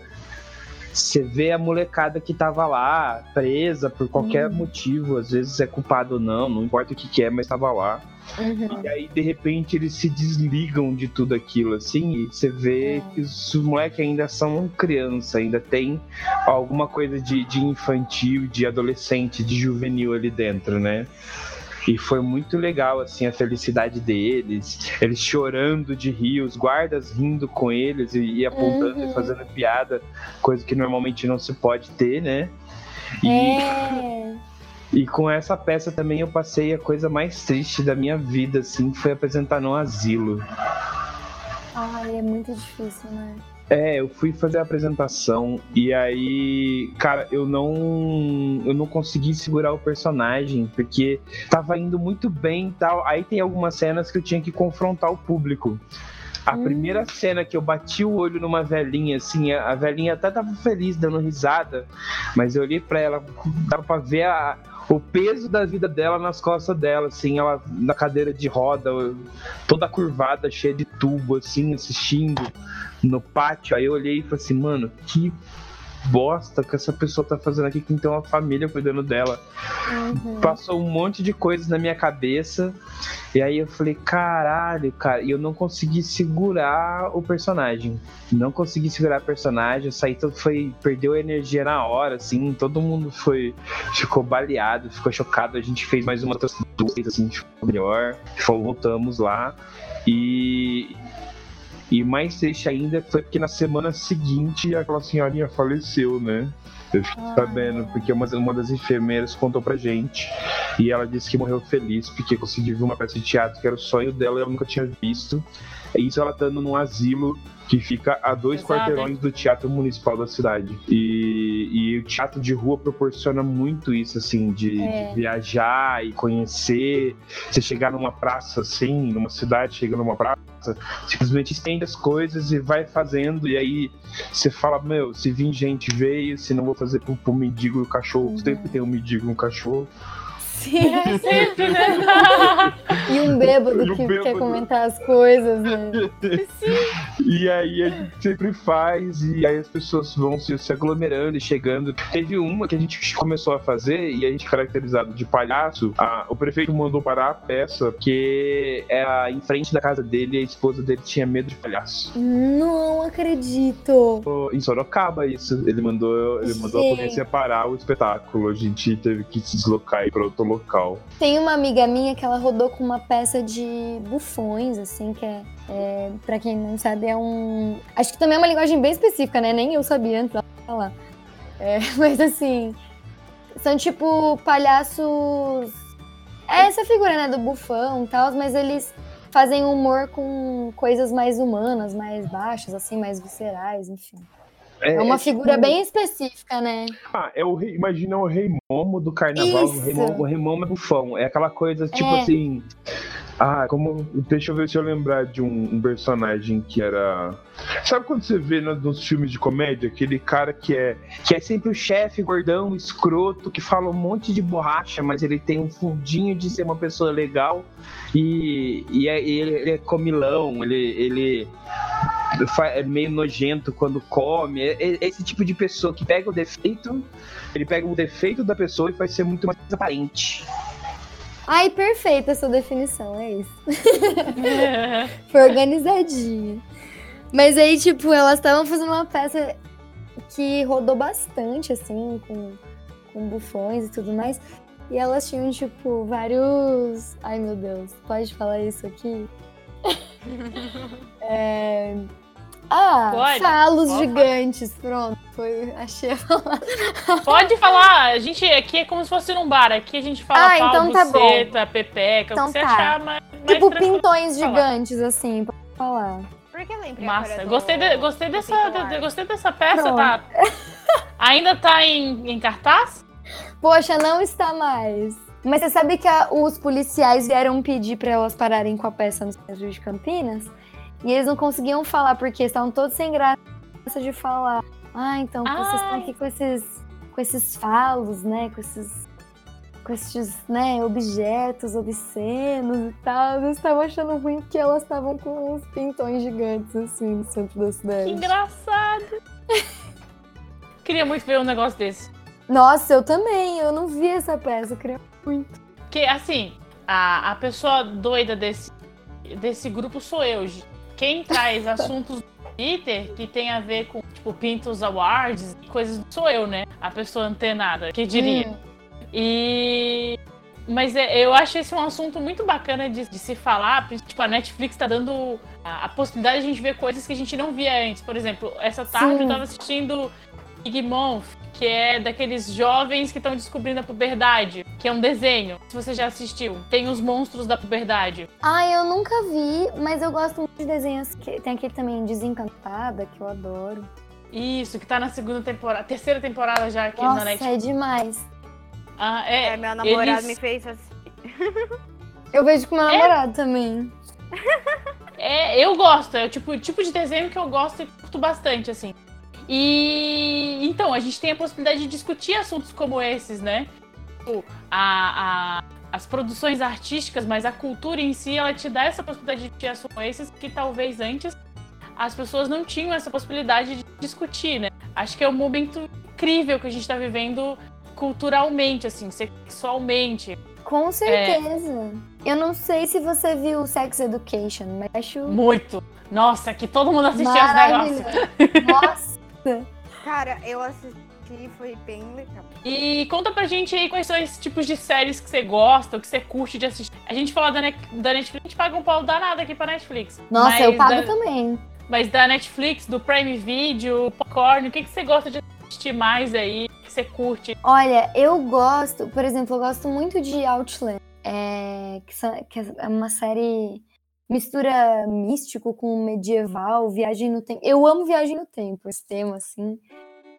Você vê a molecada que tava lá, presa por qualquer Hum. motivo, às vezes é culpado ou não, não importa o que, que é, mas tava lá. Uhum. E aí, de repente, eles se desligam de tudo aquilo, assim, e você vê É. que os moleques ainda são criança, ainda tem alguma coisa de, de infantil, de adolescente, de juvenil ali dentro, né? E foi muito legal, assim, a felicidade deles, eles chorando de rir, os guardas rindo com eles e, e apontando Uhum. e fazendo piada, coisa que normalmente não se pode ter, né? E, É. e com essa peça também eu passei a coisa mais triste da minha vida, assim, foi apresentar no asilo. Ai, é muito difícil, né? É, eu fui fazer a apresentação e aí, cara, eu não eu não consegui segurar o personagem porque tava indo muito bem e tal. Aí tem algumas cenas que eu tinha que confrontar o público. A Hum. primeira cena que eu bati o olho numa velhinha, assim, a, a velhinha até tava feliz, dando risada, mas eu olhei pra ela, dava pra ver a- o peso da vida dela nas costas dela, assim, ela na cadeira de roda, toda curvada, cheia de tubo, assim, assistindo no pátio. Aí eu olhei e falei assim, mano, que bosta que essa pessoa tá fazendo aqui, que tem uma família cuidando dela. Uhum. Passou um monte de coisas na minha cabeça. E aí eu falei, caralho, cara, e eu não consegui segurar o personagem. Não consegui segurar o personagem, eu saí todo foi. Perdeu a energia na hora, assim, todo mundo foi. Ficou baleado, ficou chocado. A gente fez mais uma duas, assim, ficou melhor. Voltamos lá. E. E mais triste ainda foi porque na semana seguinte aquela senhorinha faleceu, né? Eu fiquei Ah. sabendo, porque uma, uma das enfermeiras contou pra gente. E ela disse que morreu feliz porque conseguiu ver uma peça de teatro que era o sonho dela e ela nunca tinha visto. E Isso ela estando num asilo que fica a dois Pesado, quarteirões do Teatro Municipal da cidade. E, e o teatro de rua proporciona muito isso, assim, de, É. de viajar e conhecer. Você chegar numa praça, assim, numa cidade, chega numa praça, simplesmente estende as coisas e vai fazendo. E aí você fala, meu, se vir gente veio, se não vou fazer pro, pro mendigo e o cachorro, Uhum. sempre tem um mendigo e um cachorro. Sim. É sempre, [laughs] né? E um bêbado E um que bêbado. quer comentar as coisas, né? [laughs] E aí a gente sempre faz, e aí as pessoas vão se, se aglomerando e chegando. Teve uma que a gente começou a fazer, e a gente caracterizado de palhaço. a- o prefeito mandou parar a peça, porque era em frente da casa dele e a esposa dele tinha medo de palhaço. Não acredito. Em Sorocaba, isso. Ele mandou, ele mandou a polícia parar o espetáculo. A gente teve que se deslocar e ir pra outro local. Tem uma amiga minha que ela rodou com uma peça de bufões, assim, que é, é para quem não sabe, é um. Acho que também é uma linguagem bem específica, né? Nem eu sabia antes dela falar. É, [laughs] mas assim, são tipo palhaços. É essa figura, né, do bufão e tal, mas eles fazem humor com coisas mais humanas, mais baixas, assim, mais viscerais, enfim. É uma figura tipo- bem específica, né? Ah, é o rei, imagina o rei Momo do carnaval. O rei Isso. Momo, o rei Momo é bufão. É aquela coisa, tipo É. assim. Ah, como. Deixa eu ver se eu lembrar de um, um personagem que era. Sabe quando você vê no- nos filmes de comédia, aquele cara que é. Que é sempre o chefe gordão, escroto, que fala um monte de borracha, mas ele tem um fundinho de ser uma pessoa legal. E, e é- ele, ele é comilão, ele. ele é meio nojento quando come. É, é esse tipo de pessoa que pega o defeito, ele pega o defeito da pessoa e faz ser muito mais aparente. Ai, perfeita essa definição, é isso. [laughs] Foi organizadinha. Mas aí, tipo, elas estavam fazendo uma peça que rodou bastante, assim, com, com bufões e tudo mais. E elas tinham, tipo, vários. Ai, meu Deus, pode falar isso aqui? [laughs] É... Ah, Pode, gigantes, pronto. Foi, achei a palavra. Pode falar, a gente aqui é como se fosse num bar. Aqui a gente fala Ah, pau, então tá bom. buceta, pepeca, Então o que você tá. achar mais, mais Tipo, tranquilo pintões falar. gigantes, assim, pra falar. Por que lembra Massa. Gostei, de- gostei, dessa, de- de- gostei dessa peça, Pronto. tá? Ainda tá em, em cartaz? Poxa, não está mais. Mas você sabe que a- os policiais vieram pedir pra elas pararem com a peça no centro de Campinas? E eles não conseguiam falar porque estavam todos sem graça de falar. Ah, então vocês estão Ai. aqui com esses, com esses falos, né? Com esses, com esses né, objetos obscenos e tal. Eles estavam achando ruim porque elas estavam com uns pintões gigantes assim no centro da Que cidade. engraçado. [laughs] Queria muito ver um negócio desse. Nossa, eu também. Eu não vi essa peça. Eu queria muito. Porque, assim, a, a pessoa doida desse, desse grupo sou eu. Quem traz [laughs] assuntos do Twitter que tem a ver com, tipo, Pintos Awards, coisas, sou eu, né? A pessoa antenada, que diria. Hum. E. Mas é- eu acho esse um assunto muito bacana de, de se falar. Tipo, a Netflix tá dando a, a possibilidade de a gente ver coisas que a gente não via antes. Por exemplo, essa tarde Sim. eu tava assistindo Big Month, que é daqueles jovens que estão descobrindo a puberdade, que é um desenho. Se você já assistiu, tem os monstros da puberdade. Ah, eu nunca vi, mas eu gosto muito de desenhos que tem aquele também Desencantada, que eu adoro. Isso, que tá na segunda temporada, terceira temporada já aqui na Nossa, Netflix. é demais. Ah, é, É, meu namorado eles- me fez assim. [laughs] Eu vejo com meu namorado também. É, eu gosto, é o tipo, tipo de desenho que eu gosto e curto bastante, assim. E então, a gente tem a possibilidade de discutir assuntos como esses, né? A, a- as produções artísticas, mas a cultura em si, ela te dá essa possibilidade de discutir assuntos como esses que talvez antes as pessoas não tinham essa possibilidade de discutir, né? Acho que é um momento incrível que a gente tá vivendo culturalmente, assim, sexualmente. Com certeza. Eu não sei se você viu Sex Education, mas acho Muito. Nossa, que todo mundo assistia os negócios. [laughs] maravilhoso. Nossa. Cara, eu assisti foi bem legal. E conta pra gente aí quais são esses tipos de séries que você gosta, ou que você curte de assistir. A gente fala da, Ne- da Netflix, a gente paga um pau danado aqui pra Netflix. Nossa, mas eu pago da, também. Mas da Netflix, do Prime Video, Popcorn, o que, que você gosta de assistir mais aí, que você curte? Olha, eu gosto, por exemplo, eu gosto muito de Outland, é, que, sa- que é uma série mistura místico com medieval, viagem no tempo. Eu amo viagem no tempo, esse tema, assim.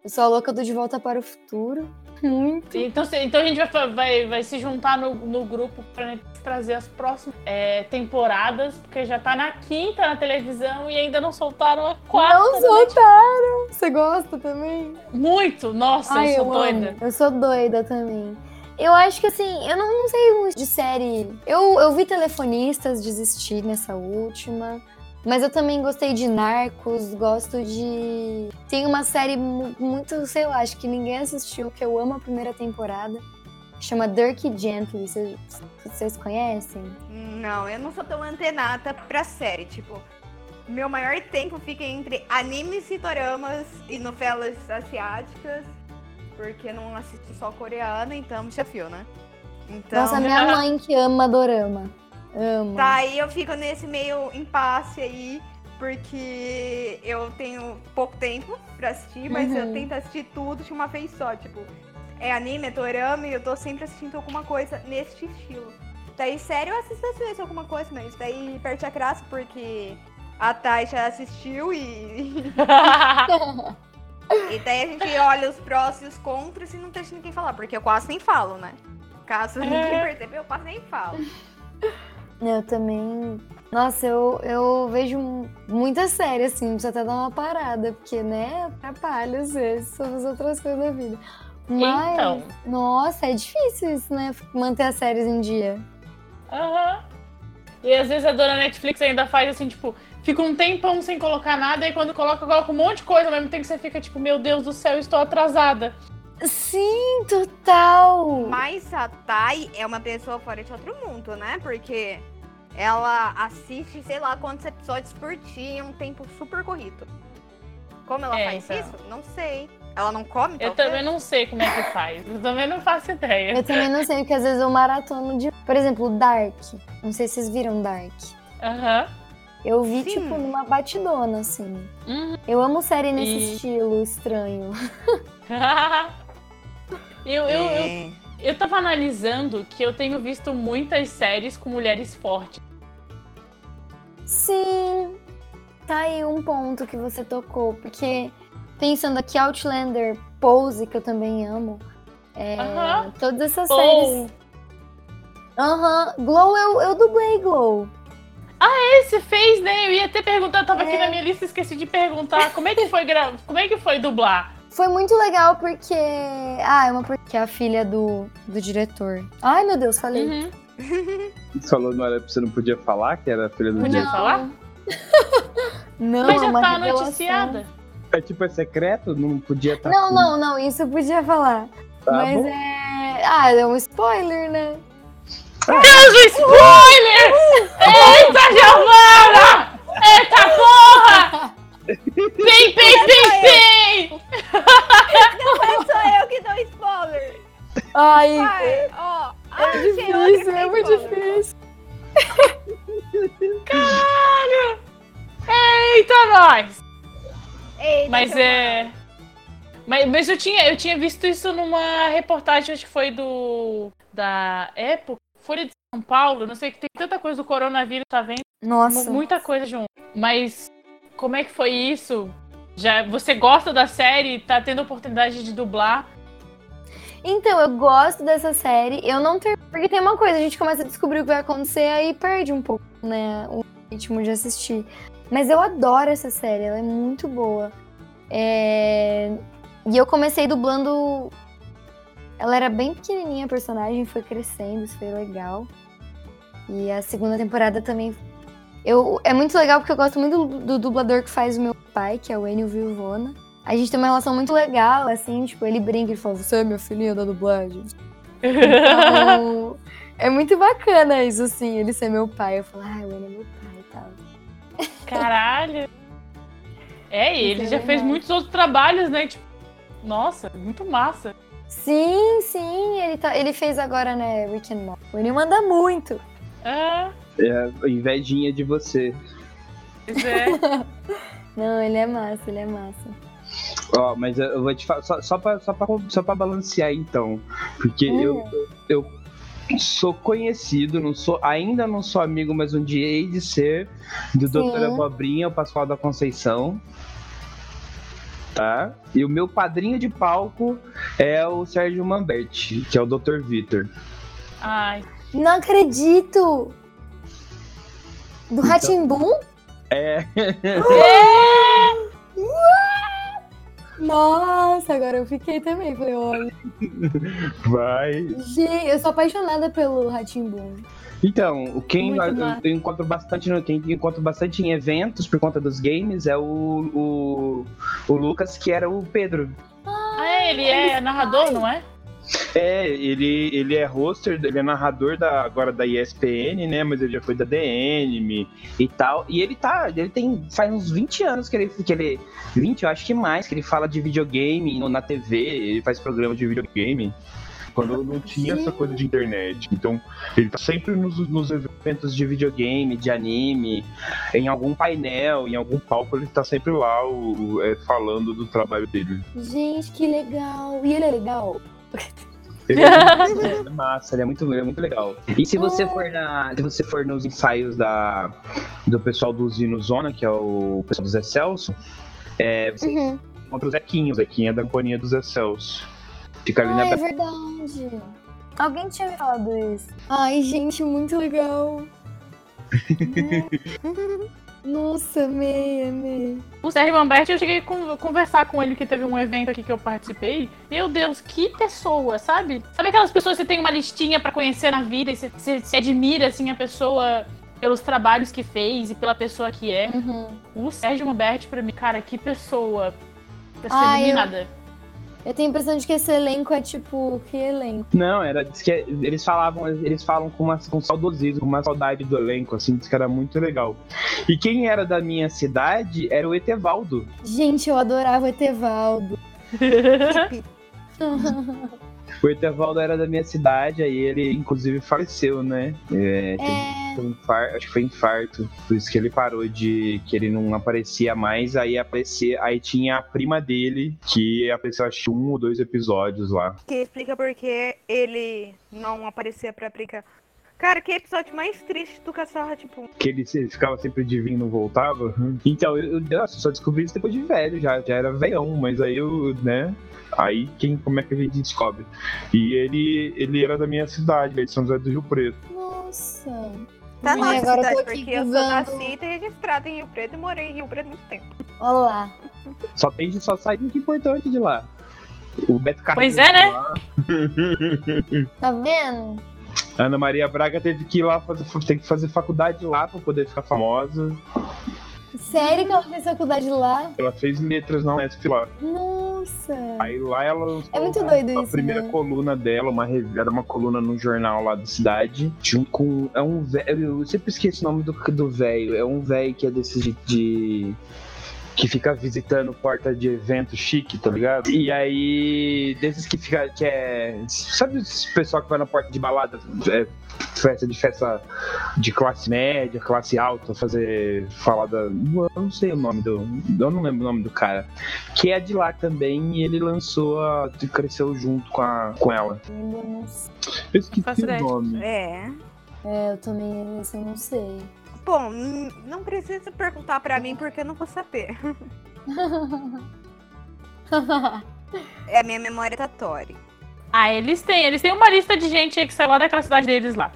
Eu sou a louca do De Volta para o Futuro. [laughs] Muito. Então, então a gente vai, vai, vai se juntar no, no grupo Netflix trazer as próximas é, temporadas, porque já tá na quinta na televisão e ainda não soltaram a quarta. Não Netflix. soltaram! Você gosta também? Muito! Nossa, Ai, eu sou amo. doida. Eu sou doida também. Eu acho que assim, eu não, não sei muito de série. Eu, eu vi telefonistas desistir nessa última. Mas eu também gostei de Narcos, gosto de. Tem uma série mu- muito, sei lá, acho que ninguém assistiu, que eu amo a primeira temporada. Chama Dirk Gently. Vocês, vocês conhecem? Não, eu não sou tão antenada pra série. Tipo, meu maior tempo fica entre animes e doramas e novelas asiáticas. Porque eu não assisto só coreana, então me chafio, né? Então, Nossa, minha [laughs] mãe que ama Dorama. Ama. tá aí eu fico nesse meio impasse aí. Porque eu tenho pouco tempo pra assistir, mas eu Uhum. tento assistir tudo de uma vez só. Tipo, é anime, é dorama e eu tô sempre assistindo alguma coisa neste estilo. Daí, sério, eu assisto às vezes alguma coisa, mas daí perde a graça porque a Thay já assistiu e. [laughs] [laughs] e daí a gente olha os prós e os contras e não deixa ninguém falar, porque eu quase nem falo, né? Caso ninguém percebeu, eu quase nem falo. Eu também. Nossa, eu, eu vejo muita série, assim, precisa até dar uma parada, porque, né, atrapalha às vezes sobre as outras coisas da vida. Mas, Então. nossa, é difícil isso, né? Manter as séries em dia. Aham. E às vezes a dona Netflix ainda faz assim, tipo, fica um tempão sem colocar nada, e quando coloca, coloca um monte de coisa, ao mesmo tempo que você fica, tipo, meu Deus do céu, estou atrasada. Sim, total! Mas a Thay é uma pessoa fora de outro mundo, né? Porque ela assiste, sei lá, quantos episódios por dia em um tempo super corrido. Como ela É, faz então. isso? Não sei. Ela não come? Eu talvez? também não sei como é que faz. Eu também não faço ideia. Eu também não sei, porque às vezes eu maratono de. Por exemplo, Dark. Não sei se vocês viram Dark. Aham. Eu vi, Sim. tipo, numa batidona, assim. Uhum. Eu amo série nesse E- estilo estranho. [laughs] eu, eu, eu, É. eu tava analisando que eu tenho visto muitas séries com mulheres fortes. Sim, tá aí um ponto que você tocou, porque pensando aqui, Outlander, Pose, que eu também amo. É, Aham. Todas essas séries. Aham. Glow, eu, eu dublei Glow. Esse fez, né? Eu ia até perguntar, tava aqui É. na minha lista, esqueci de perguntar. Como é que foi gra... [laughs] Como é que foi dublar? Foi muito legal porque. Ah, é uma porque é a filha do, do diretor. Ai, meu Deus, falei. Uhum. [laughs] Você falou não era, você não podia falar que era filha do Podia diretor? falar? [laughs] Não, Mas é já uma tá revelação. noticiada. É tipo, é secreto? Não podia estar. Não, não, não, isso eu podia falar. Tá Mas bom. é. Ah, é um spoiler, né? Deus, o spoiler! Eita, Giovana! Eita porra! Pim, pim, pim, pim! Não é só eu que dou spoiler. Ai, Vai, ó. é difícil, é muito difícil. Caralho! Eita, nós! Eita, Mas é. Mas, mas eu, tinha, eu tinha visto isso numa reportagem, acho que foi do. Da época, Folha de São Paulo, não sei que tem tanta coisa do coronavírus, tá vendo? Nossa. Muita coisa junto. Mas como é que foi isso? Já você gosta da série? Tá tendo oportunidade de dublar? Então, eu gosto dessa série. Eu não ter. Porque tem uma coisa, a gente começa a descobrir o que vai acontecer, aí perde um pouco, né? O ritmo de assistir. Mas eu adoro essa série, ela é muito boa. É, E eu comecei dublando. Ela era bem pequenininha a personagem, foi crescendo, isso foi legal. E a segunda temporada também. Eu... É muito legal porque eu gosto muito do, do dublador que faz o meu pai, que é o Enio Vilvona. A gente tem uma relação muito legal, assim, tipo, ele brinca, ele fala, você é minha filhinha da dublagem. [laughs] Então, é muito bacana isso, assim, ele ser meu pai. Eu falo, ah, o Enio é meu pai e. Caralho! É, e ele é já fez muitos outros trabalhos, né? Tipo, nossa, muito massa. Sim, sim, ele, tá, ele fez agora, né, Rick and Morty. O Enio manda muito. Ah, É, invejinha de você. pois é. [laughs] Não, ele é massa, ele é massa. Ó, mas eu vou te falar, só, só, pra, só, pra, só pra balancear então. Porque eu, eu sou conhecido, não sou, ainda não sou amigo, mas um dia hei de ser, do Sim. Dr. Abobrinha, o Pascoal da Conceição. Tá? E o meu padrinho de palco é o Sérgio Mamberti, que é o Dr. Vitor. Ai, Não acredito! Do Ratimbum? É, [laughs] Nossa, agora eu fiquei também. Falei, olha. [laughs] vai. Gente, eu sou apaixonada pelo Ratimbum. Então, o quem eu, eu encontro bastante, no- quem encontro bastante em eventos por conta dos games é o, o, o Lucas, que era o Pedro. ah, ele é narrador, não é? É, ele, ele é hoster, ele é narrador da, agora da ESPN, né? Mas ele já foi da DN e tal. E ele tá, ele tem, faz uns 20 anos que ele, que ele 20, eu acho que mais, que ele fala de videogame na TV, ele faz programa de videogame. Quando não tinha essa coisa de internet. Então, ele tá sempre nos, nos eventos. Eventos de videogame, de anime, em algum painel, em algum palco, ele tá sempre lá o, o- é, falando do trabalho dele. Gente, que legal. E ele é legal? Ele é, é massa, ele é muito, ele é muito legal. E se você for na, se você for nos ensaios da, do pessoal do Zino Zona, que é o pessoal do Zé Celso, é, você Uhum. encontra o Zequinho, o Zequinho é da companhia do Zé Celso. Fica ali Ah, é na verdade. Alguém tinha me falado isso. Ai, gente, muito legal. [laughs] Nossa, amei, amei. O Sérgio Mamberti, eu cheguei a con- conversar com ele que teve um evento aqui que eu participei. Meu Deus, que pessoa, sabe? Sabe aquelas pessoas que você tem uma listinha pra conhecer na vida e você, você se admira, assim, a pessoa pelos trabalhos que fez e pela pessoa que é? Uhum. O Sérgio Mamberti, pra mim, cara, que pessoa. Pessoa Ai, iluminada. Eu tenho a impressão de que esse elenco é tipo, que elenco? Não, era diz que eles falavam, eles falam com, uma, com saudosismo, com uma saudade do elenco, assim, diz que era muito legal. E quem era da minha cidade era o Etevaldo. Gente, eu adorava o Etevaldo. [laughs] O Etevaldo era da minha cidade, aí ele inclusive faleceu, né? É, teve É, um infar- acho que foi infarto. Por isso que ele parou de. que ele não aparecia mais. Aí aparecia. Aí tinha a prima dele, que apareceu acho que um ou dois episódios lá. Que explica porque ele não aparecia pra aplicar Cara, que episódio mais triste do Castelo tipo. Que ele, ele ficava sempre de vir e não voltava. Então, eu, eu só descobri isso depois de velho, já, já era velhão, mas aí eu, né? Aí quem, como é que a gente descobre? E ele, ele era da minha cidade, ele é de São José do Rio Preto. Nossa. Tá na nossa agora eu tô cidade, aqui porque eu sou nascida e registrada em Rio Preto e morei em Rio Preto muito tempo. Olha lá. Só tem só sai muito importante de lá. O Beto Carreiro. Pois é, né? Tá vendo? Ana Maria Braga teve que ir lá fazer, tem que fazer faculdade lá pra poder ficar famosa. Sério que ela fez faculdade lá? Ela fez letras na Unesp lá. Nossa. Aí lá ela lançou É muito a- doido a isso, primeira né? coluna dela, uma era uma coluna no jornal lá da cidade, junto com é um velho, eu sempre esqueço o nome do do velho, é um velho que é desse de, de- que fica visitando porta de evento chique, tá ligado? E aí desses que fica que é, sabe esse pessoal que vai na porta de balada, é, festa de festa de classe média, classe alta, fazer falar da, eu não sei o nome do, eu não lembro o nome do cara que é de lá também, e ele lançou a. cresceu junto com, a, com ela. Eu esqueci o nome. É. É, eu também, esse eu não sei. Bom, não precisa perguntar pra mim porque eu não vou saber. [laughs] É a minha memória tatória. Ah, eles têm. Eles têm uma lista de gente aí que saiu lá daquela cidade deles lá.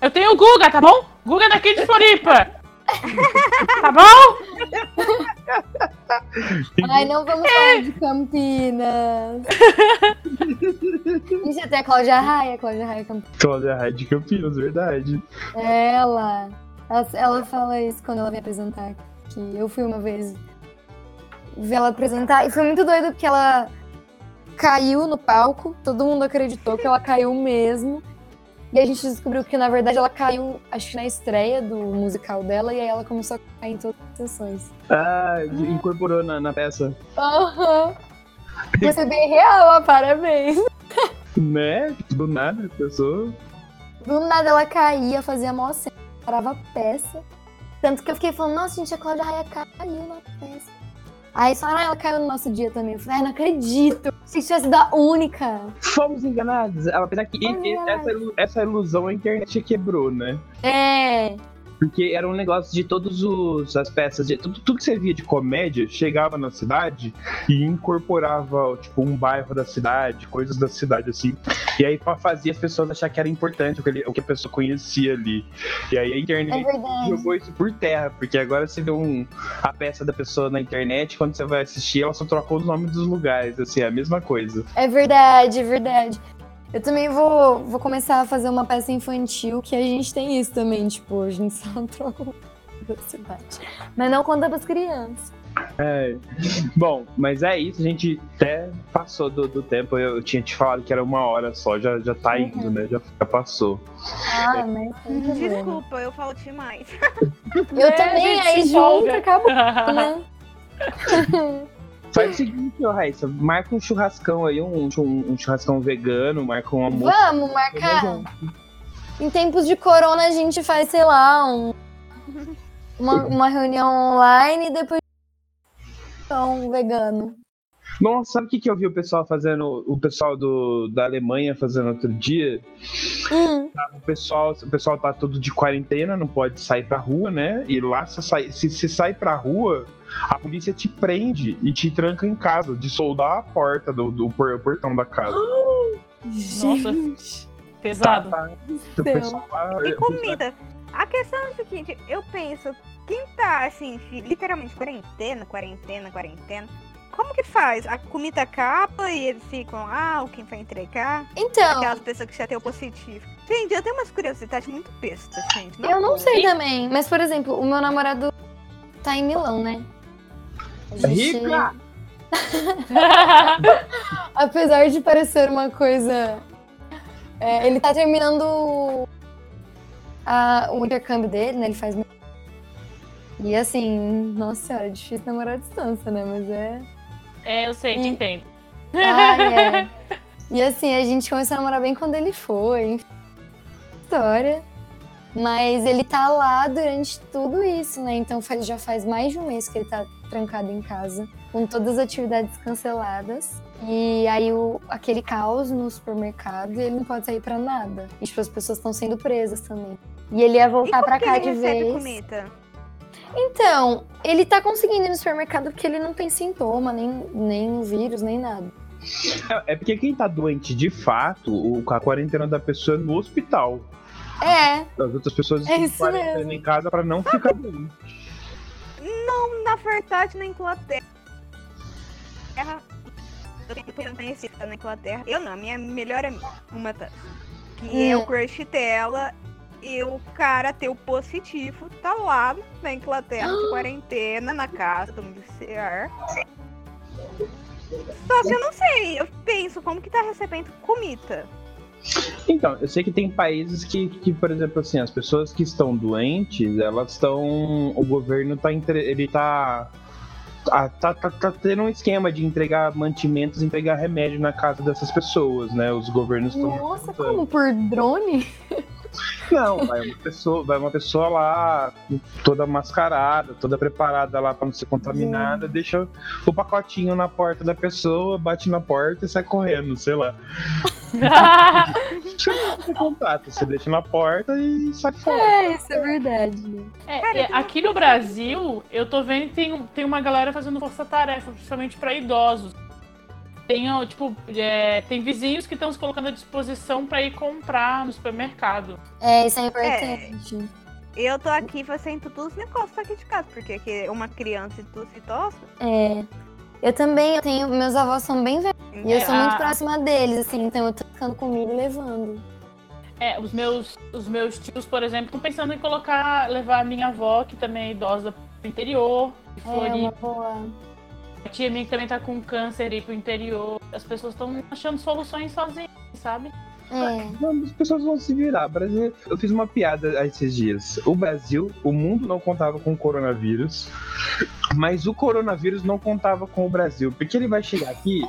Eu tenho o Guga, tá bom? Guga daqui de Floripa. tá bom? [laughs] Ai, não vamos falar de Campinas. Gente, até a Cláudia Raia, Cláudia Raia Campinas. Cláudia Raia de Campinas, verdade. Ela, ela. Ela fala isso quando ela vem apresentar aqui. Eu fui uma vez ver ela apresentar e foi muito doido porque ela caiu no palco, todo mundo acreditou que ela caiu mesmo. E a gente descobriu que, na verdade, ela caiu, acho que na estreia do musical dela, e aí ela começou a cair em todas as sessões. Ah, incorporou na, na peça. Aham. Mas foi bem real, ó, parabéns. [laughs] Né? Do nada, pessoa. Do nada ela caía, fazia mó cena, parava peça. Tanto que eu fiquei falando, nossa, gente, a Cláudia Raia caiu na peça. Aí falaram, ah, ela caiu no nosso dia também. Eu falei, ai, não acredito. Se tivesse da única. Fomos enganados. Apesar que essa, essa ilusão a internet quebrou, né? É. Porque era um negócio de todas as peças, de, tudo, tudo que você via de comédia chegava na cidade e incorporava, tipo, um bairro da cidade, coisas da cidade, assim. E aí fazer as pessoas achar que era importante o que, ele- o que a pessoa conhecia ali. E aí a É internet verdade. jogou isso por terra, porque agora você vê um, a peça da pessoa na internet, quando você vai assistir, ela só trocou os nomes dos lugares, assim, é a mesma coisa. É verdade, é verdade. Eu também vou, vou começar a fazer uma peça infantil, que a gente tem isso também, tipo, a gente só [laughs] troca da cidade. Mas não conta pras crianças. É. Bom, mas é isso, a gente até passou do, do tempo, eu, tinha te falado que era uma hora só, já, já tá indo, né? Já, já passou. Ah, mas sem problema. Desculpa, eu falo demais. Eu É, também, aí junto, acabou, né? [laughs] [laughs] Faz o seguinte, ô Raíssa, marca um churrascão aí, um, um, um churrascão vegano, marca um almoço. Vamos marcar. Em tempos de corona, a gente faz, sei lá, um- uma, [laughs] uma reunião online e depois um vegano. Nossa, sabe o que, que eu vi o pessoal fazendo, o pessoal do, da Alemanha fazendo outro dia? Hum, O pessoal, o pessoal tá tudo de quarentena, não pode sair pra rua, né? E lá, se sai, se, se sai pra rua, a polícia te prende e te tranca em casa, de soldar a porta do, do por- portão da casa. Nossa, pesado. O pessoal lá- E comida? A questão é a seguinte, eu penso, quem tá assim, literalmente quarentena, quarentena, quarentena, como que faz? A comida acaba e eles ficam lá, ou quem vai entregar? Então, Aquelas pessoas que já tem o positivo. Gente, eu tenho umas curiosidades muito bestas, gente. eu não sei também. Mas, por exemplo, o meu namorado tá em Milão, né? A gente- Rica! [laughs] Apesar de parecer uma coisa. é, ele tá terminando a- o intercâmbio dele, né? Ele faz. E assim, nossa senhora, é difícil namorar à distância, né? Mas é. É, eu sei, te entendo. Ah, é. [laughs] E assim, a gente começou a namorar bem quando ele foi. História. Mas ele tá lá durante tudo isso, né? Então faz, já faz mais de um mês que ele tá trancado em casa, com todas as atividades canceladas. E aí o, aquele caos no supermercado, ele não pode sair pra nada. E tipo, as pessoas estão sendo presas também. E ele ia voltar que cá ele de vez. comida? Então, ele tá conseguindo ir no supermercado porque ele não tem sintoma, nem, nem vírus, nem nada. É, é porque quem tá doente de fato, o, a quarentena da pessoa é no hospital. É, As outras pessoas É estão quarentena em casa pra não ficar doente. Na verdade, na Inglaterra. Eu tenho conhecida na Inglaterra. Eu não, a minha melhor amiga, uma. Que é Hum. o crush dela. E o cara teu positivo tá lá na Inglaterra de quarentena, na casa domiciliar. Só que eu não sei, eu penso como que tá recebendo comida. Então, eu sei que tem países que, que, por exemplo, assim, as pessoas que estão doentes, elas estão. O governo tá. entre- Ele tá. ah, Tá, tá, tá tendo um esquema de entregar mantimentos, entregar remédio na casa dessas pessoas, né? Os governos estão. nossa, como? Por drone? Não, vai uma pessoa, vai uma pessoa lá, toda mascarada, toda preparada lá pra não ser contaminada, deixa o pacotinho na porta da pessoa, bate na porta e sai correndo, sei lá. [laughs] Chama contato, você deixa na porta e sai fora. É, isso é verdade. É, é, aqui no Brasil, eu tô vendo que tem, tem uma galera fazendo força-tarefa, principalmente pra idosos. Tem, ó, tipo, é, tem vizinhos que estão se colocando à disposição pra ir comprar no supermercado. É, isso é importante. Eu tô aqui fazendo todos os negócios aqui de casa, porque aqui é uma criança e duas idosas. É. Eu também, eu tenho. Meus avós são bem velhos. E eu É, sou muito a- próxima deles, assim, então eu tô ficando comida e levando. É, os meus, os meus tios, por exemplo, estão pensando em colocar, levar a minha avó, que também é idosa, pro interior, É uma boa. A tia minha que também tá com câncer ir pro interior. As pessoas estão achando soluções sozinhas, sabe? É. Não, as pessoas vão se virar. Brasil, eu fiz uma piada esses dias. O Brasil, o mundo não contava com o coronavírus, mas o coronavírus não contava com o Brasil, porque ele vai chegar aqui.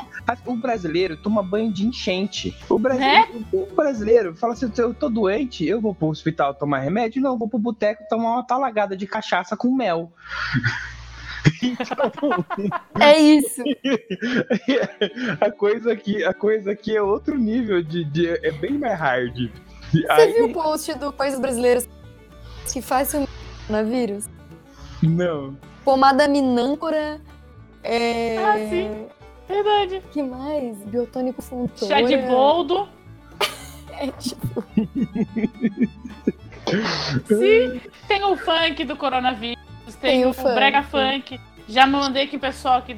O brasileiro toma banho de enchente. O brasileiro, o brasileiro fala assim: eu tô doente, eu vou pro hospital tomar remédio? Não, eu vou pro boteco tomar uma talagada de cachaça com mel. É isso. [laughs] a coisa aqui, a coisa aqui é outro nível de, de- é bem mais hard. Você viu o post do Coisas Brasileiras que faz o coronavírus? Não. Pomada minâncora. É... Ah, sim. Verdade. que mais? Biotônico fontoura. Chá de boldo. [laughs] É, tipo, [laughs] Sim. Tem o funk do coronavírus. Tem, Tem o o, funk. brega funk. Já mandei aqui o pessoal aqui.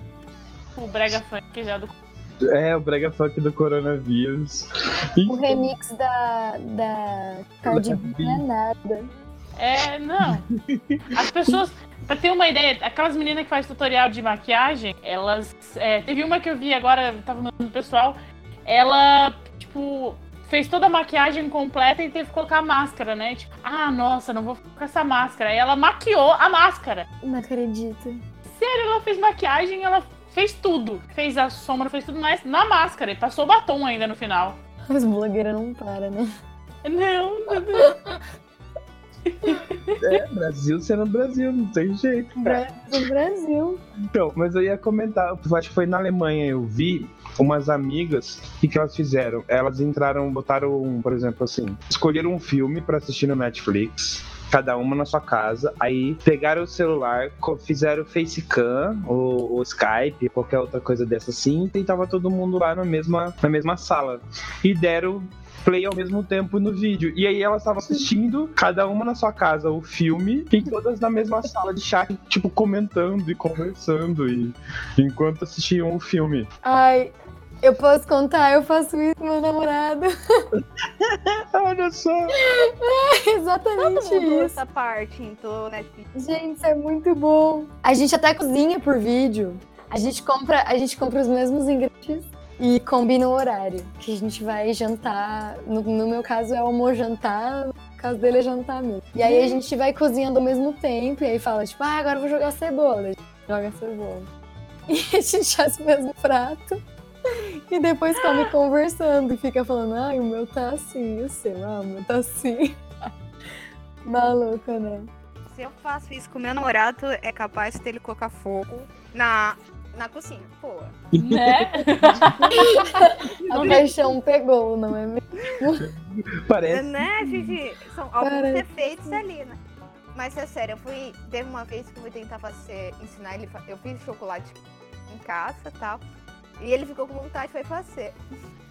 O brega funk já do. É, o brega funk do coronavírus. o remix da, da Cardi B não é nada. É, não. As pessoas, pra ter uma ideia, aquelas meninas que fazem tutorial de maquiagem, elas. é, teve uma que eu vi agora, tava mandando pro pessoal, ela, tipo, fez toda a maquiagem completa e teve que colocar a máscara, né? Tipo, ah, nossa, não vou ficar com essa máscara. Aí ela maquiou a máscara. Não acredito. Sério, ela fez maquiagem, ela fez tudo. Fez a sombra, fez tudo mais na máscara. E passou batom ainda no final. As blogueiras não param, né? Não, meu Deus. [laughs] É, Brasil sendo Brasil, não tem jeito. Bra- Do Brasil. Então, mas eu ia comentar, eu acho que foi na Alemanha, eu vi umas amigas, o que, que elas fizeram? Elas entraram, botaram, por exemplo, assim, escolheram um filme pra assistir no Netflix. Cada uma na sua casa, aí pegaram o celular, fizeram facecam ou, ou Skype, qualquer outra coisa dessa assim, e tava todo mundo lá na mesma, na mesma sala. E deram play ao mesmo tempo no vídeo. E aí elas estavam assistindo, cada uma na sua casa, o filme, e todas na mesma sala de chat, tipo, comentando e conversando, e enquanto assistiam o filme. Ai, eu posso contar, eu faço isso com meu namorado. [laughs] Olha só! Exatamente Mudou isso. essa parte, então, né? Gente, isso é muito bom. A gente até cozinha por vídeo. A gente compra, a gente compra os mesmos ingredientes e combina o horário que a gente vai jantar. No, no meu caso é almoço jantar, no caso dele é jantar mesmo. E aí a gente vai cozinhando ao mesmo tempo e aí fala tipo, ah, agora eu vou jogar cebola. Joga cebola. [laughs] E a gente faz o mesmo prato. E depois come conversando e fica falando, ai, o meu tá assim, o seu, ah, o meu tá assim. [laughs] Maluca, né? Se eu faço isso com meu namorado, é capaz de ele colocar fogo na na cozinha, pô. Né? A paixão pegou, não é mesmo? Parece. Né, gente? São alguns Parece. efeitos ali, né? Mas é sério, eu fui. Teve uma vez que eu fui tentar fazer, ensinar ele. Eu fiz chocolate em casa e tal. E ele ficou com vontade, foi fazer.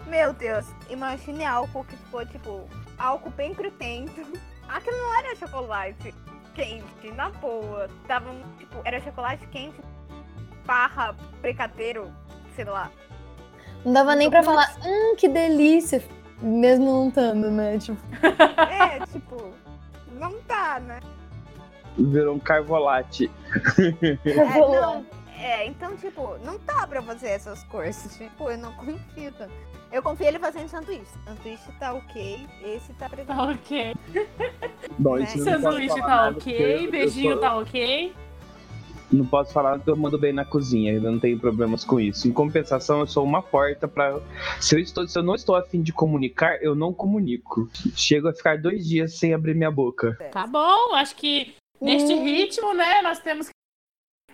Meu Deus, imagine álcool que ficou tipo álcool bem grudento. Aquilo não era chocolate quente, na boa. Tava, tipo, era chocolate quente, barra, precateiro, sei lá. Não dava nem pra falar, hum, que delícia. Mesmo não estando, né? Tipo, [laughs] É, tipo, não tá, né? Virou um carvolate. É, [laughs] não, é, então, tipo, não dá pra fazer essas coisas. Tipo, eu não confio tanto. Eu confio ele fazendo sanduíche. Sanduíche tá ok, esse tá presente. Tá ok. Bom, Né? não posso Sanduíche tá porque ok, beijinho sou- tá ok. Não posso falar que eu mando bem na cozinha, eu não tenho problemas com isso. Em compensação, eu sou uma porta para se eu estou, se eu não estou afim de comunicar, eu não comunico. Chego a ficar dois dias sem abrir minha boca. Tá bom, acho que neste Hum. ritmo, né, nós temos que.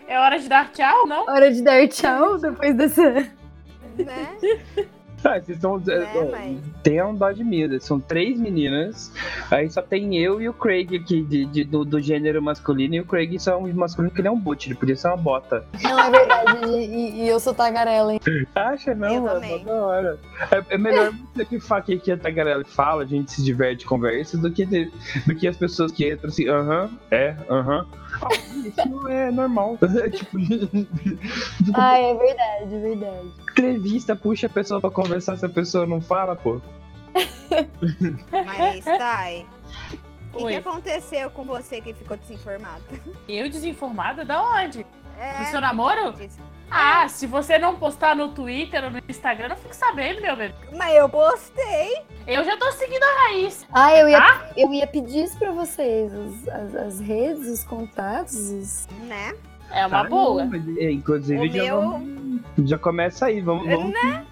É hora de dar tchau, não? hora de dar tchau depois dessa. [laughs] Né? [laughs] Ah, vocês estão. Né, mas- Tem um dó de medo. São três meninas. Aí só tem eu e o Craig aqui de, de- do, do gênero masculino. E o Craig só é um masculino que ele é um boot, ele podia ser uma bota. Não, é verdade. E, e eu sou tagarela, hein? Acha, não, Eu é também. da hora. É, é melhor [laughs] você que fala que, que a tagarela fala, a gente se diverte, conversa, do que, de- do que as pessoas que entram assim, aham, é, aham. Ah, Isso não é normal. [laughs] tipo, [laughs] Ah, é verdade, é verdade. entrevista, puxa a pessoa pra conversar, se a pessoa não fala, pô. Mas, Thay, o que, que aconteceu com você que ficou desinformado? Eu desinformada? Da onde? É, Do seu namoro? disse- Ah, se você não postar no Twitter ou no Instagram, eu não fico sabendo, meu bebê. Mas eu postei. Eu já tô seguindo a raiz. Ah, eu ia, Ah? eu ia pedir isso pra vocês. os- as, as redes, os contatos. os- Né? É uma Ah, boa. não, é, inclusive, O já, meu- vamos, já começa aí, vamos, vamos, Né? vamos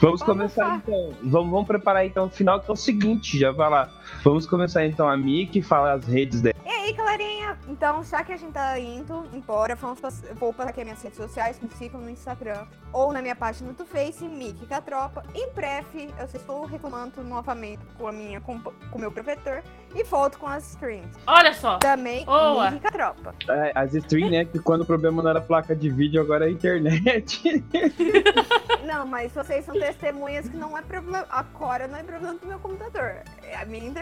Vamos começar então. Vamos, vamos preparar então o final, que é o seguinte, já vai lá. Vamos começar então a Miki, falar as redes dela. E aí, galerinha? Então, já que a gente tá indo embora, vamos vou passar aqui as minhas redes sociais, me sigam no Instagram ou na minha página do Face, Mickey com a tropa. Em breve, eu estou reclamando novamente com a minha com o meu provedor e volto com as streams. Olha só. Também, Boa. Mickey com a tropa. É, As streams, né? Que quando o problema não era placa de vídeo, agora é a internet. [laughs] Não, mas vocês são testemunhas que não é problema. Agora não é problema do meu computador. É a minha internet.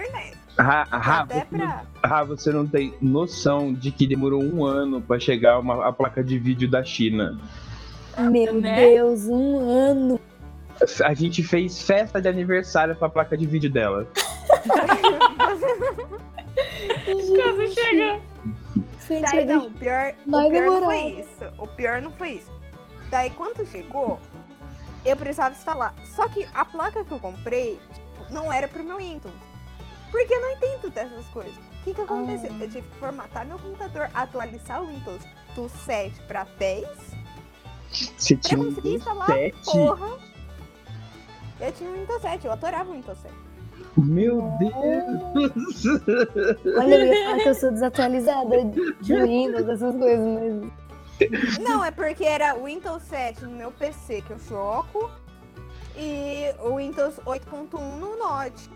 Ah, ah, Até você, não, pra. ah, você não tem noção de que demorou um ano pra chegar uma, a placa de vídeo da China. Meu Né? Deus, um ano. A gente fez festa de aniversário pra placa de vídeo dela. Quando chega. Gente, Daí não, o pior, o pior não foi isso. O pior não foi isso. Daí quando chegou, eu precisava instalar. Só que a placa que eu comprei tipo, não era pro meu Windows. Porque eu não entendo dessas coisas. O que, que aconteceu? Ah. Eu tive que formatar meu computador, atualizar o Windows do 7 pra 10 Você pra tinha um conseguir instalar a 7? porra. Eu tinha um Windows 7, eu adorava o Windows 7. Meu Deus! Olha, eu ia falar que eu sou desatualizada de Windows, dessas coisas, mas. Não, é porque era o Windows 7 no meu PC que eu choco e o Windows 8.1 no Note.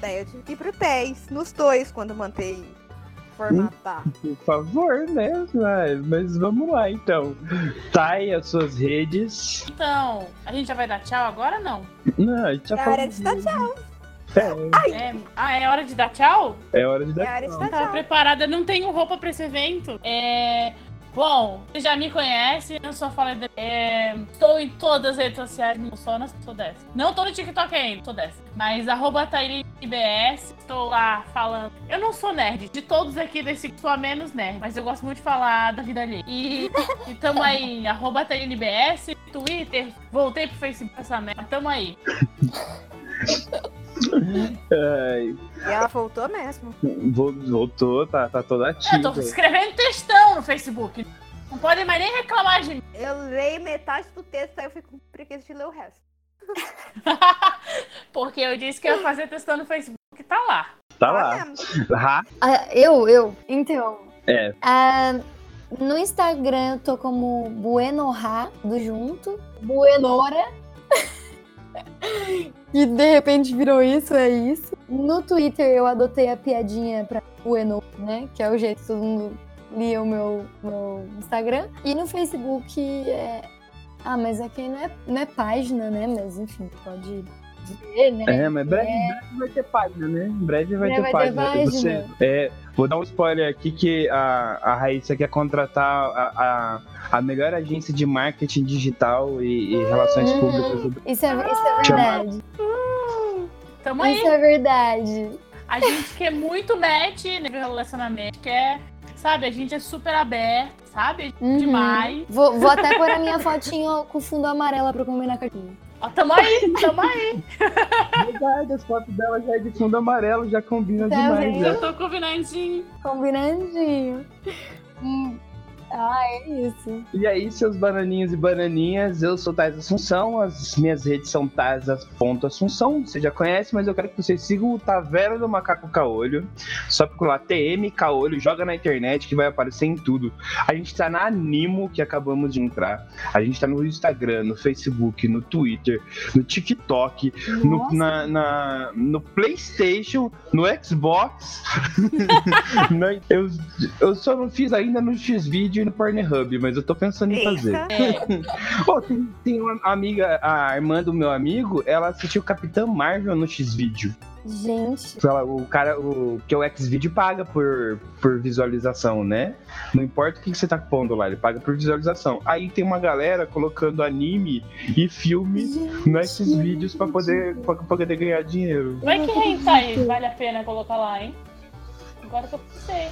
Daí eu tive que ir pro 10, nos dois, quando mantei formatar. Por favor, né? Mas, vamos lá então. Tá aí as suas redes. Então, a gente já vai dar tchau agora não? Não, a gente já É hora de dar tchau. É, ah, é hora de dar tchau? É hora de É dar hora de tchau. dar Tava tchau. preparada, não tenho roupa pra esse evento. É. Bom, você já me conhece, eu só falei. De... É... Estou em todas as redes sociais, não sou, não sou dessa. Não tô no TikTok ainda, tô dessa. Mas arroba TaíliBS, estou lá falando. Eu não sou nerd, de todos aqui desse sou a menos nerd, mas eu gosto muito de falar da vida alheia. E, e tamo aí, [laughs] arroba TaíliBS, Twitter, voltei pro Facebook essa merda, tamo aí. [laughs] Ai, E ela voltou mesmo. vo- voltou, tá, tá toda Eu ativa. tô escrevendo textão no Facebook. Não podem mais nem reclamar de mim. Eu leio metade do texto, aí eu fico com preguiça de ler o resto. [laughs] Porque eu disse que ia fazer testando no Facebook, tá lá. Tá lá. mesmo. Ah, Ah, eu, eu. Então. É. ah, No Instagram eu tô como Buenorra, do junto. Buenora. [laughs] e de repente virou isso, é isso. No Twitter eu adotei a piadinha pra Bueno, né? Que é o jeito que todo mundo lia o meu, meu Instagram. E no Facebook é. Ah, mas aqui não é, não é página, né? Mas enfim, pode ver, né? É, mas breve, breve vai ter página, né? Em breve vai Breve ter vai ter página. Você, página. é, vou dar um spoiler aqui que a, a Raíssa quer contratar a, a, a melhor agência de marketing digital e, e relações Uhum. públicas do Isso é, isso é verdade. Tamo aí. Isso é verdade. A gente quer muito match no relacionamento, quer, sabe? A gente é super aberto, sabe? Uhum. Demais. Vou, vou até pôr a minha fotinho com fundo amarelo pra combinar com a cartinha. Ó, tamo aí, tamo aí. Verdade, as fotos dela já é de fundo amarelo, já combina Tá demais. vendo? já. Eu tô combinandinho. Combinandinho. Hum. Ah, é isso. E aí, seus bananinhos e bananinhas, eu sou Tais Assunção, as minhas redes são Assunção, você já conhece, mas eu quero que vocês sigam o Taverna do Macaco Caolho. Só procurar TM Caolho, joga na internet que vai aparecer em tudo. A gente tá na Animo, que acabamos de entrar. A gente tá no Instagram, no Facebook, no Twitter, no TikTok, no, na, na- no PlayStation, no Xbox. [laughs] Eu, eu só não fiz ainda no Xvideo no Pornhub, mas eu tô pensando em fazer. Pô, [laughs] tem, tem uma amiga, a irmã do meu amigo, ela assistiu Capitã Marvel no Xvideo. Gente. Ela- O cara, o que o Xvideo paga por, por visualização, né? Não importa o que que você tá pondo lá, ele paga por visualização. Aí tem uma galera colocando anime e filme nesses vídeos pra poder, pra poder ganhar dinheiro. Como é que hentai vale a pena colocar lá, hein? Agora que eu pensei.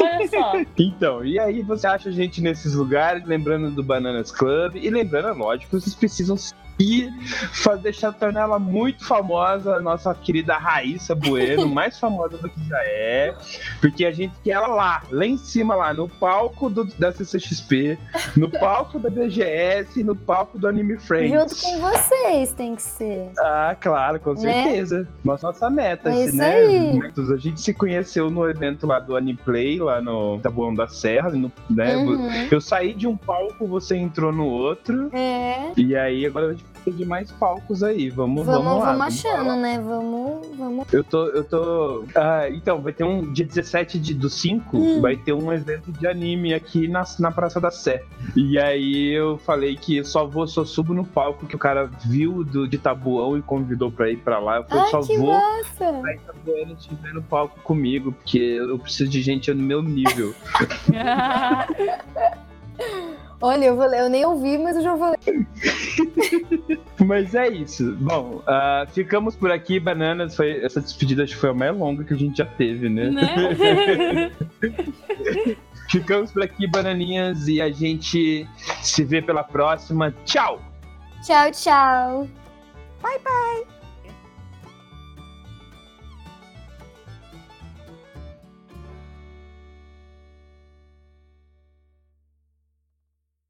Olha só. Então, e aí você acha a gente nesses lugares, lembrando do Bananas Club, e lembrando, lógico, vocês precisam seguir, fazer, deixar tornar ela muito famosa, a nossa querida Raíssa Bueno, [laughs] mais famosa do que já é, porque a gente quer ela lá, lá em cima, lá, no palco do, da CCXP, no [laughs] palco da BGS, no palco do Anime Friends. Junto com vocês tem que ser. Ah, claro, com Né? certeza. Nossa, nossa meta, É isso né? aí. A gente se conheceu no evento lá do Aniplay, lá no Tabuão da Serra, no- né? Uhum. Eu saí de um palco, você entrou no outro. É. E aí agora a gente precisa de mais palcos aí. Vamos, Vamos, vamos vamos, lá. achando, lá. né? Vamos, vamos. Eu tô, eu tô. Ah, então, vai ter um dia 17 de, do 5, Hum. vai ter um evento de anime aqui na, na Praça da Sé. E aí eu falei que eu só vou, só subo no palco que o cara viu do, de Tabuão e convidou pra ir pra lá. Eu falei, Ai, só que vou massa! aí Tabuano estiver no palco comigo, porque eu preciso de gente no meu nível. [laughs] [laughs] Olha, eu, vou, eu nem ouvi, mas eu já vou ler. [laughs] Mas é isso. Bom, ah, ficamos por aqui, bananas. Foi, essa despedida acho que foi a mais longa que a gente já teve, né? né? [laughs] ficamos por aqui, bananinhas, e a gente se vê pela próxima. Tchau! Tchau, tchau. Bye, bye.